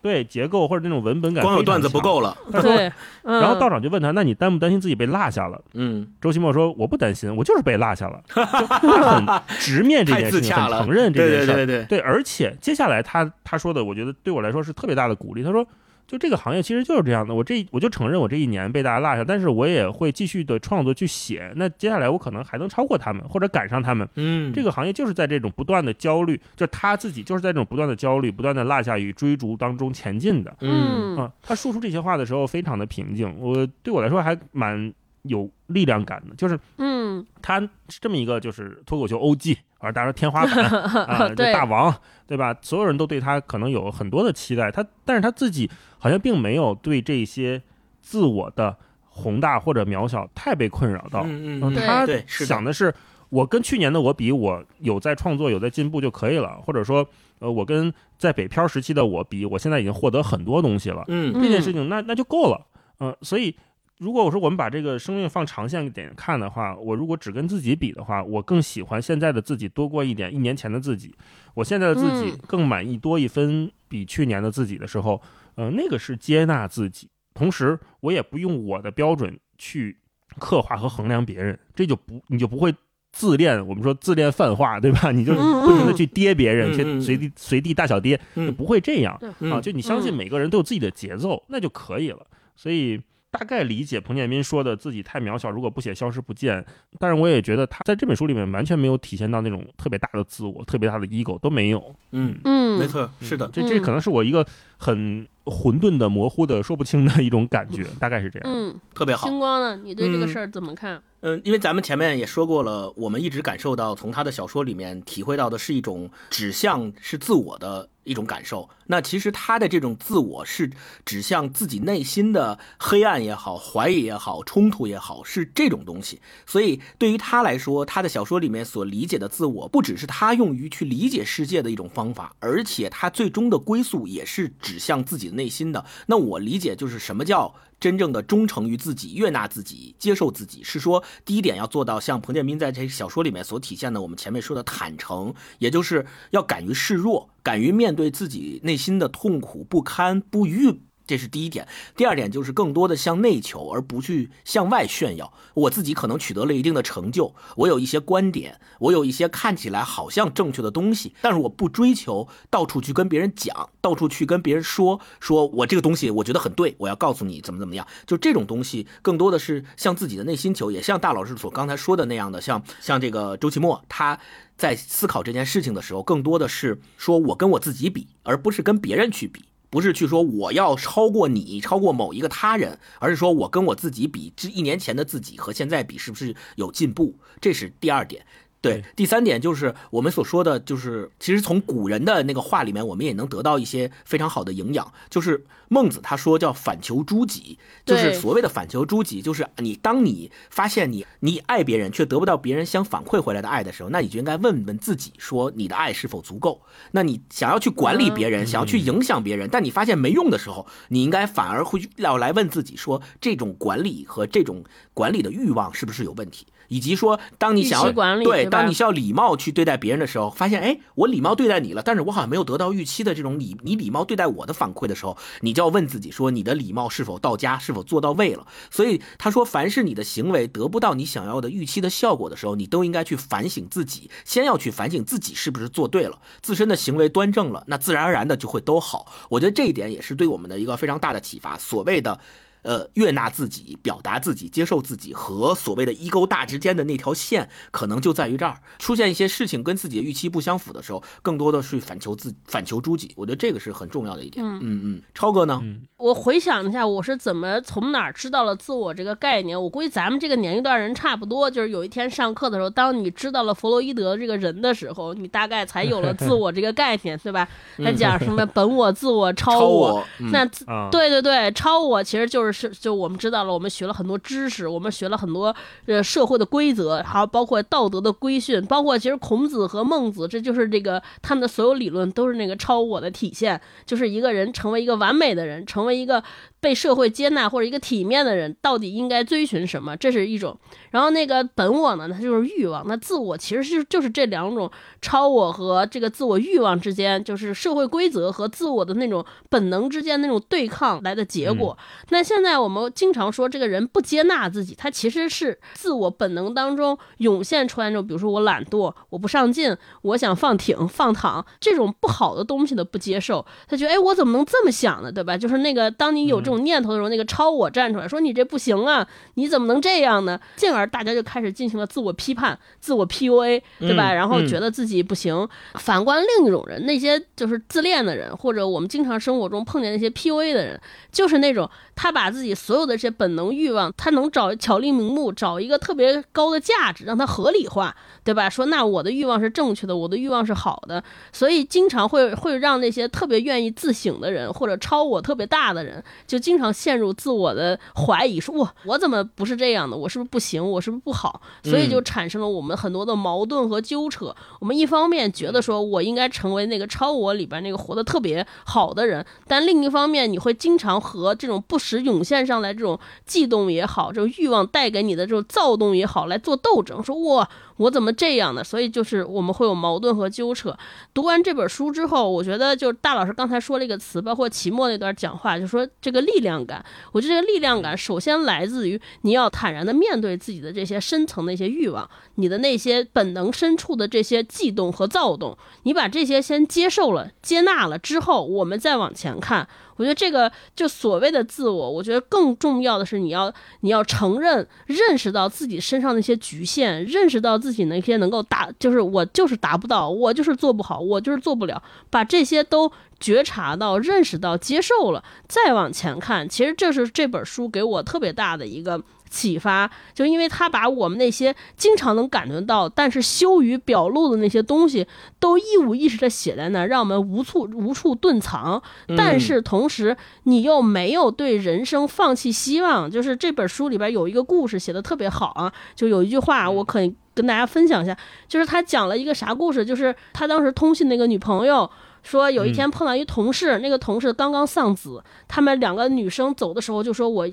对结构或者那种文本感，光有段子不够了。对，然后道长就问他：“那你担不担心自己被落下了？”嗯，周奇墨说：“我不担心，我就是被落下了。”很直面这 件事情，很承认这件事对。对对对对，而且接下来他他说的，我觉得对我来说是特别大的鼓励。他说。就这个行业其实就是这样的，我这我就承认我这一年被大家落下，但是我也会继续的创作去写。那接下来我可能还能超过他们，或者赶上他们。嗯，这个行业就是在这种不断的焦虑，就他自己就是在这种不断的焦虑、不断的落下与追逐当中前进的。嗯啊，他说出这些话的时候非常的平静，我对我来说还蛮有力量感的。就是嗯，他是这么一个就是脱口秀 OG。而大家说天花板 啊，这大王，对吧？所有人都对他可能有很多的期待，他但是他自己好像并没有对这些自我的宏大或者渺小太被困扰到。嗯嗯，他想的是，我跟去年的我比，我有在创作，有在进步就可以了。或者说，呃，我跟在北漂时期的我比，我现在已经获得很多东西了。嗯，这件事情那那就够了。嗯，所以。如果我说我们把这个生命放长线点看的话，我如果只跟自己比的话，我更喜欢现在的自己多过一点一年前的自己。我现在的自己更满意多一分比去年的自己的时候，呃，那个是接纳自己，同时我也不用我的标准去刻画和衡量别人，这就不你就不会自恋。我们说自恋泛化，对吧？你就不停的去跌别人，去随地随地大小跌，就不会这样啊。就你相信每个人都有自己的节奏，那就可以了。所以。大概理解彭建斌说的自己太渺小，如果不写消失不见。但是我也觉得他在这本书里面完全没有体现到那种特别大的自我、特别大的 ego 都没有。嗯嗯，没错，是的，这这可能是我一个很混沌的、模糊的、说不清的一种感觉，大概是这样。嗯，特别好。星光呢？你对这个事儿怎么看？嗯，因为咱们前面也说过了，我们一直感受到从他的小说里面体会到的是一种指向是自我的。一种感受，那其实他的这种自我是指向自己内心的黑暗也好、怀疑也好、冲突也好，是这种东西。所以对于他来说，他的小说里面所理解的自我，不只是他用于去理解世界的一种方法，而且他最终的归宿也是指向自己内心的。那我理解就是什么叫？真正的忠诚于自己、悦纳自己、接受自己，是说第一点要做到像彭建斌在这小说里面所体现的，我们前面说的坦诚，也就是要敢于示弱，敢于面对自己内心的痛苦、不堪、不愈。这是第一点，第二点就是更多的向内求，而不去向外炫耀。我自己可能取得了一定的成就，我有一些观点，我有一些看起来好像正确的东西，但是我不追求到处去跟别人讲，到处去跟别人说，说我这个东西我觉得很对，我要告诉你怎么怎么样。就这种东西，更多的是向自己的内心求，也像大老师所刚才说的那样的，像像这个周奇墨，他在思考这件事情的时候，更多的是说我跟我自己比，而不是跟别人去比。不是去说我要超过你，超过某一个他人，而是说我跟我自己比，这一年前的自己和现在比是不是有进步？这是第二点。对，第三点就是我们所说的，就是其实从古人的那个话里面，我们也能得到一些非常好的营养。就是孟子他说叫反求诸己，就是所谓的反求诸己，就是你当你发现你你爱别人却得不到别人相反馈回来的爱的时候，那你就应该问问自己，说你的爱是否足够？那你想要去管理别人，想要去影响别人，但你发现没用的时候，你应该反而会要来问自己，说这种管理和这种管理的欲望是不是有问题？以及说当你想要对，当你需要礼貌去对待别人的时候，发现哎，我礼貌对待你了，但是我好像没有得到预期的这种礼，你礼貌对待我的反馈的时候，你就要问自己说，你的礼貌是否到家，是否做到位了？所以他说，凡是你的行为得不到你想要的预期的效果的时候，你都应该去反省自己，先要去反省自己是不是做对了，自身的行为端正了，那自然而然的就会都好。我觉得这一点也是对我们的一个非常大的启发。所谓的。呃，悦纳自己、表达自己、接受自己和所谓的一勾大之间的那条线，可能就在于这儿。出现一些事情跟自己的预期不相符的时候，更多的是反求自、反求诸己。我觉得这个是很重要的一点。嗯嗯，超哥呢？我回想一下，我是怎么从哪儿知道了自我这个概念？我估计咱们这个年龄段人差不多，就是有一天上课的时候，当你知道了弗洛伊德这个人的时候，你大概才有了自我这个概念，对吧？他讲什么本我、自我、超我？那对对对，超我其实就是。是，就我们知道了，我们学了很多知识，我们学了很多呃社会的规则，还有包括道德的规训，包括其实孔子和孟子，这就是这个他们的所有理论都是那个超我的体现，就是一个人成为一个完美的人，成为一个。被社会接纳或者一个体面的人，到底应该追寻什么？这是一种。然后那个本我呢，它就是欲望。那自我其实是就是这两种超我和这个自我欲望之间，就是社会规则和自我的那种本能之间那种对抗来的结果。那现在我们经常说这个人不接纳自己，他其实是自我本能当中涌现出来那种，比如说我懒惰，我不上进，我想放挺放躺这种不好的东西的不接受。他觉得哎，我怎么能这么想呢？对吧？就是那个当你有。这种念头的时候，那个超我站出来说：“你这不行啊，你怎么能这样呢？”进而大家就开始进行了自我批判、自我 PUA，对吧？然后觉得自己不行。反观另一种人，那些就是自恋的人，或者我们经常生活中碰见那些 PUA 的人，就是那种他把自己所有的这些本能欲望，他能找巧立名目，找一个特别高的价值，让他合理化，对吧？说那我的欲望是正确的，我的欲望是好的，所以经常会会让那些特别愿意自省的人，或者超我特别大的人，就。经常陷入自我的怀疑，说我我怎么不是这样的？我是不是不行？我是不是不好？所以就产生了我们很多的矛盾和纠扯。我们一方面觉得说我应该成为那个超我里边那个活得特别好的人，但另一方面你会经常和这种不时涌现上来这种悸动也好，这种欲望带给你的这种躁动也好来做斗争，说哇。我怎么这样呢？所以就是我们会有矛盾和纠扯。读完这本书之后，我觉得就是大老师刚才说了一个词，包括期末那段讲话，就说这个力量感。我觉得这个力量感首先来自于你要坦然的面对自己的这些深层的一些欲望，你的那些本能深处的这些悸动和躁动，你把这些先接受了、接纳了之后，我们再往前看。我觉得这个就所谓的自我，我觉得更重要的是你要你要承认、认识到自己身上那些局限，认识到自己那些能够达，就是我就是达不到，我就是做不好，我就是做不了，把这些都觉察到、认识到、接受了，再往前看，其实这是这本书给我特别大的一个。启发，就因为他把我们那些经常能感觉到，但是羞于表露的那些东西，都一五一十的写在那儿，让我们无处无处遁藏。但是同时，你又没有对人生放弃希望。就是这本书里边有一个故事写的特别好啊，就有一句话，我可以跟大家分享一下，就是他讲了一个啥故事，就是他当时通信那个女朋友说，有一天碰到一同事，那个同事刚刚丧子，他们两个女生走的时候就说我。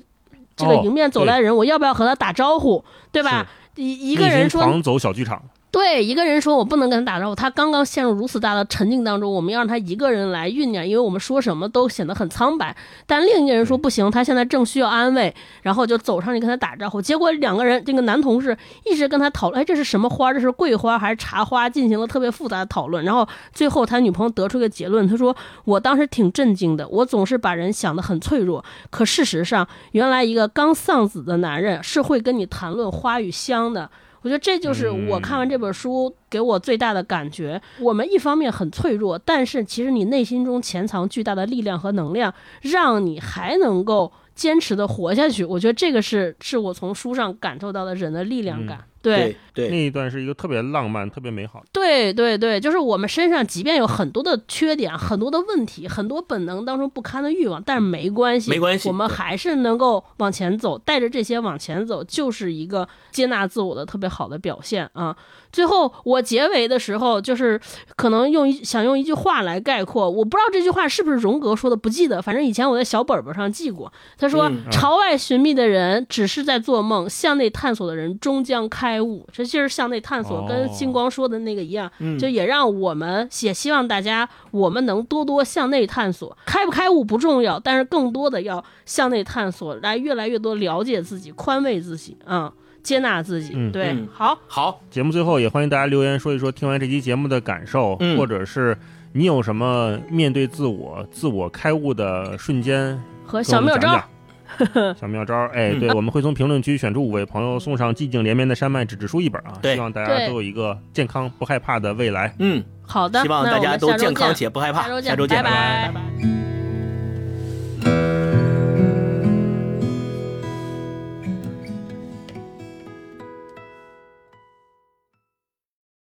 这个迎面走来的人，我要不要和他打招呼，对吧？一一个人说，走小剧场。对一个人说，我不能跟他打招呼，他刚刚陷入如此大的沉静当中，我们要让他一个人来酝酿，因为我们说什么都显得很苍白。但另一个人说不行，他现在正需要安慰，然后就走上去跟他打招呼。结果两个人，这个男同事一直跟他讨论，哎，这是什么花？这是桂花还是茶花？进行了特别复杂的讨论。然后最后他女朋友得出一个结论，他说：“我当时挺震惊的，我总是把人想得很脆弱，可事实上，原来一个刚丧子的男人是会跟你谈论花与香的。”我觉得这就是我看完这本书给我最大的感觉。我们一方面很脆弱，但是其实你内心中潜藏巨大的力量和能量，让你还能够坚持的活下去。我觉得这个是是我从书上感受到的人的力量感。对对，那一段是一个特别浪漫、特别美好。对对对，就是我们身上即便有很多的缺点、很多的问题、很多本能当中不堪的欲望，但是没关系，没关系，我们还是能够往前走，带着这些往前走，就是一个接纳自我的特别好的表现啊。最后我结尾的时候，就是可能用一想用一句话来概括，我不知道这句话是不是荣格说的，不记得，反正以前我在小本本上记过。他说：“朝外寻觅的人只是在做梦，向内探索的人终将开。”开悟，这就是向内探索，跟星光说的那个一样，就也让我们也希望大家我们能多多向内探索，开不开悟不重要，但是更多的要向内探索，来越来越多了解自己，宽慰自己，嗯，接纳自己。对，好，好，节目最后也欢迎大家留言说一说听完这期节目的感受，或者是你有什么面对自我、自我开悟的瞬间和小妙招。小妙招，哎，对，我们会从评论区选出五位朋友，送上寂静连绵的山脉纸质书一本啊！希望大家都有一个健康不害怕的未来。嗯，好的，希望大家都健康且不害怕。下周见，拜拜。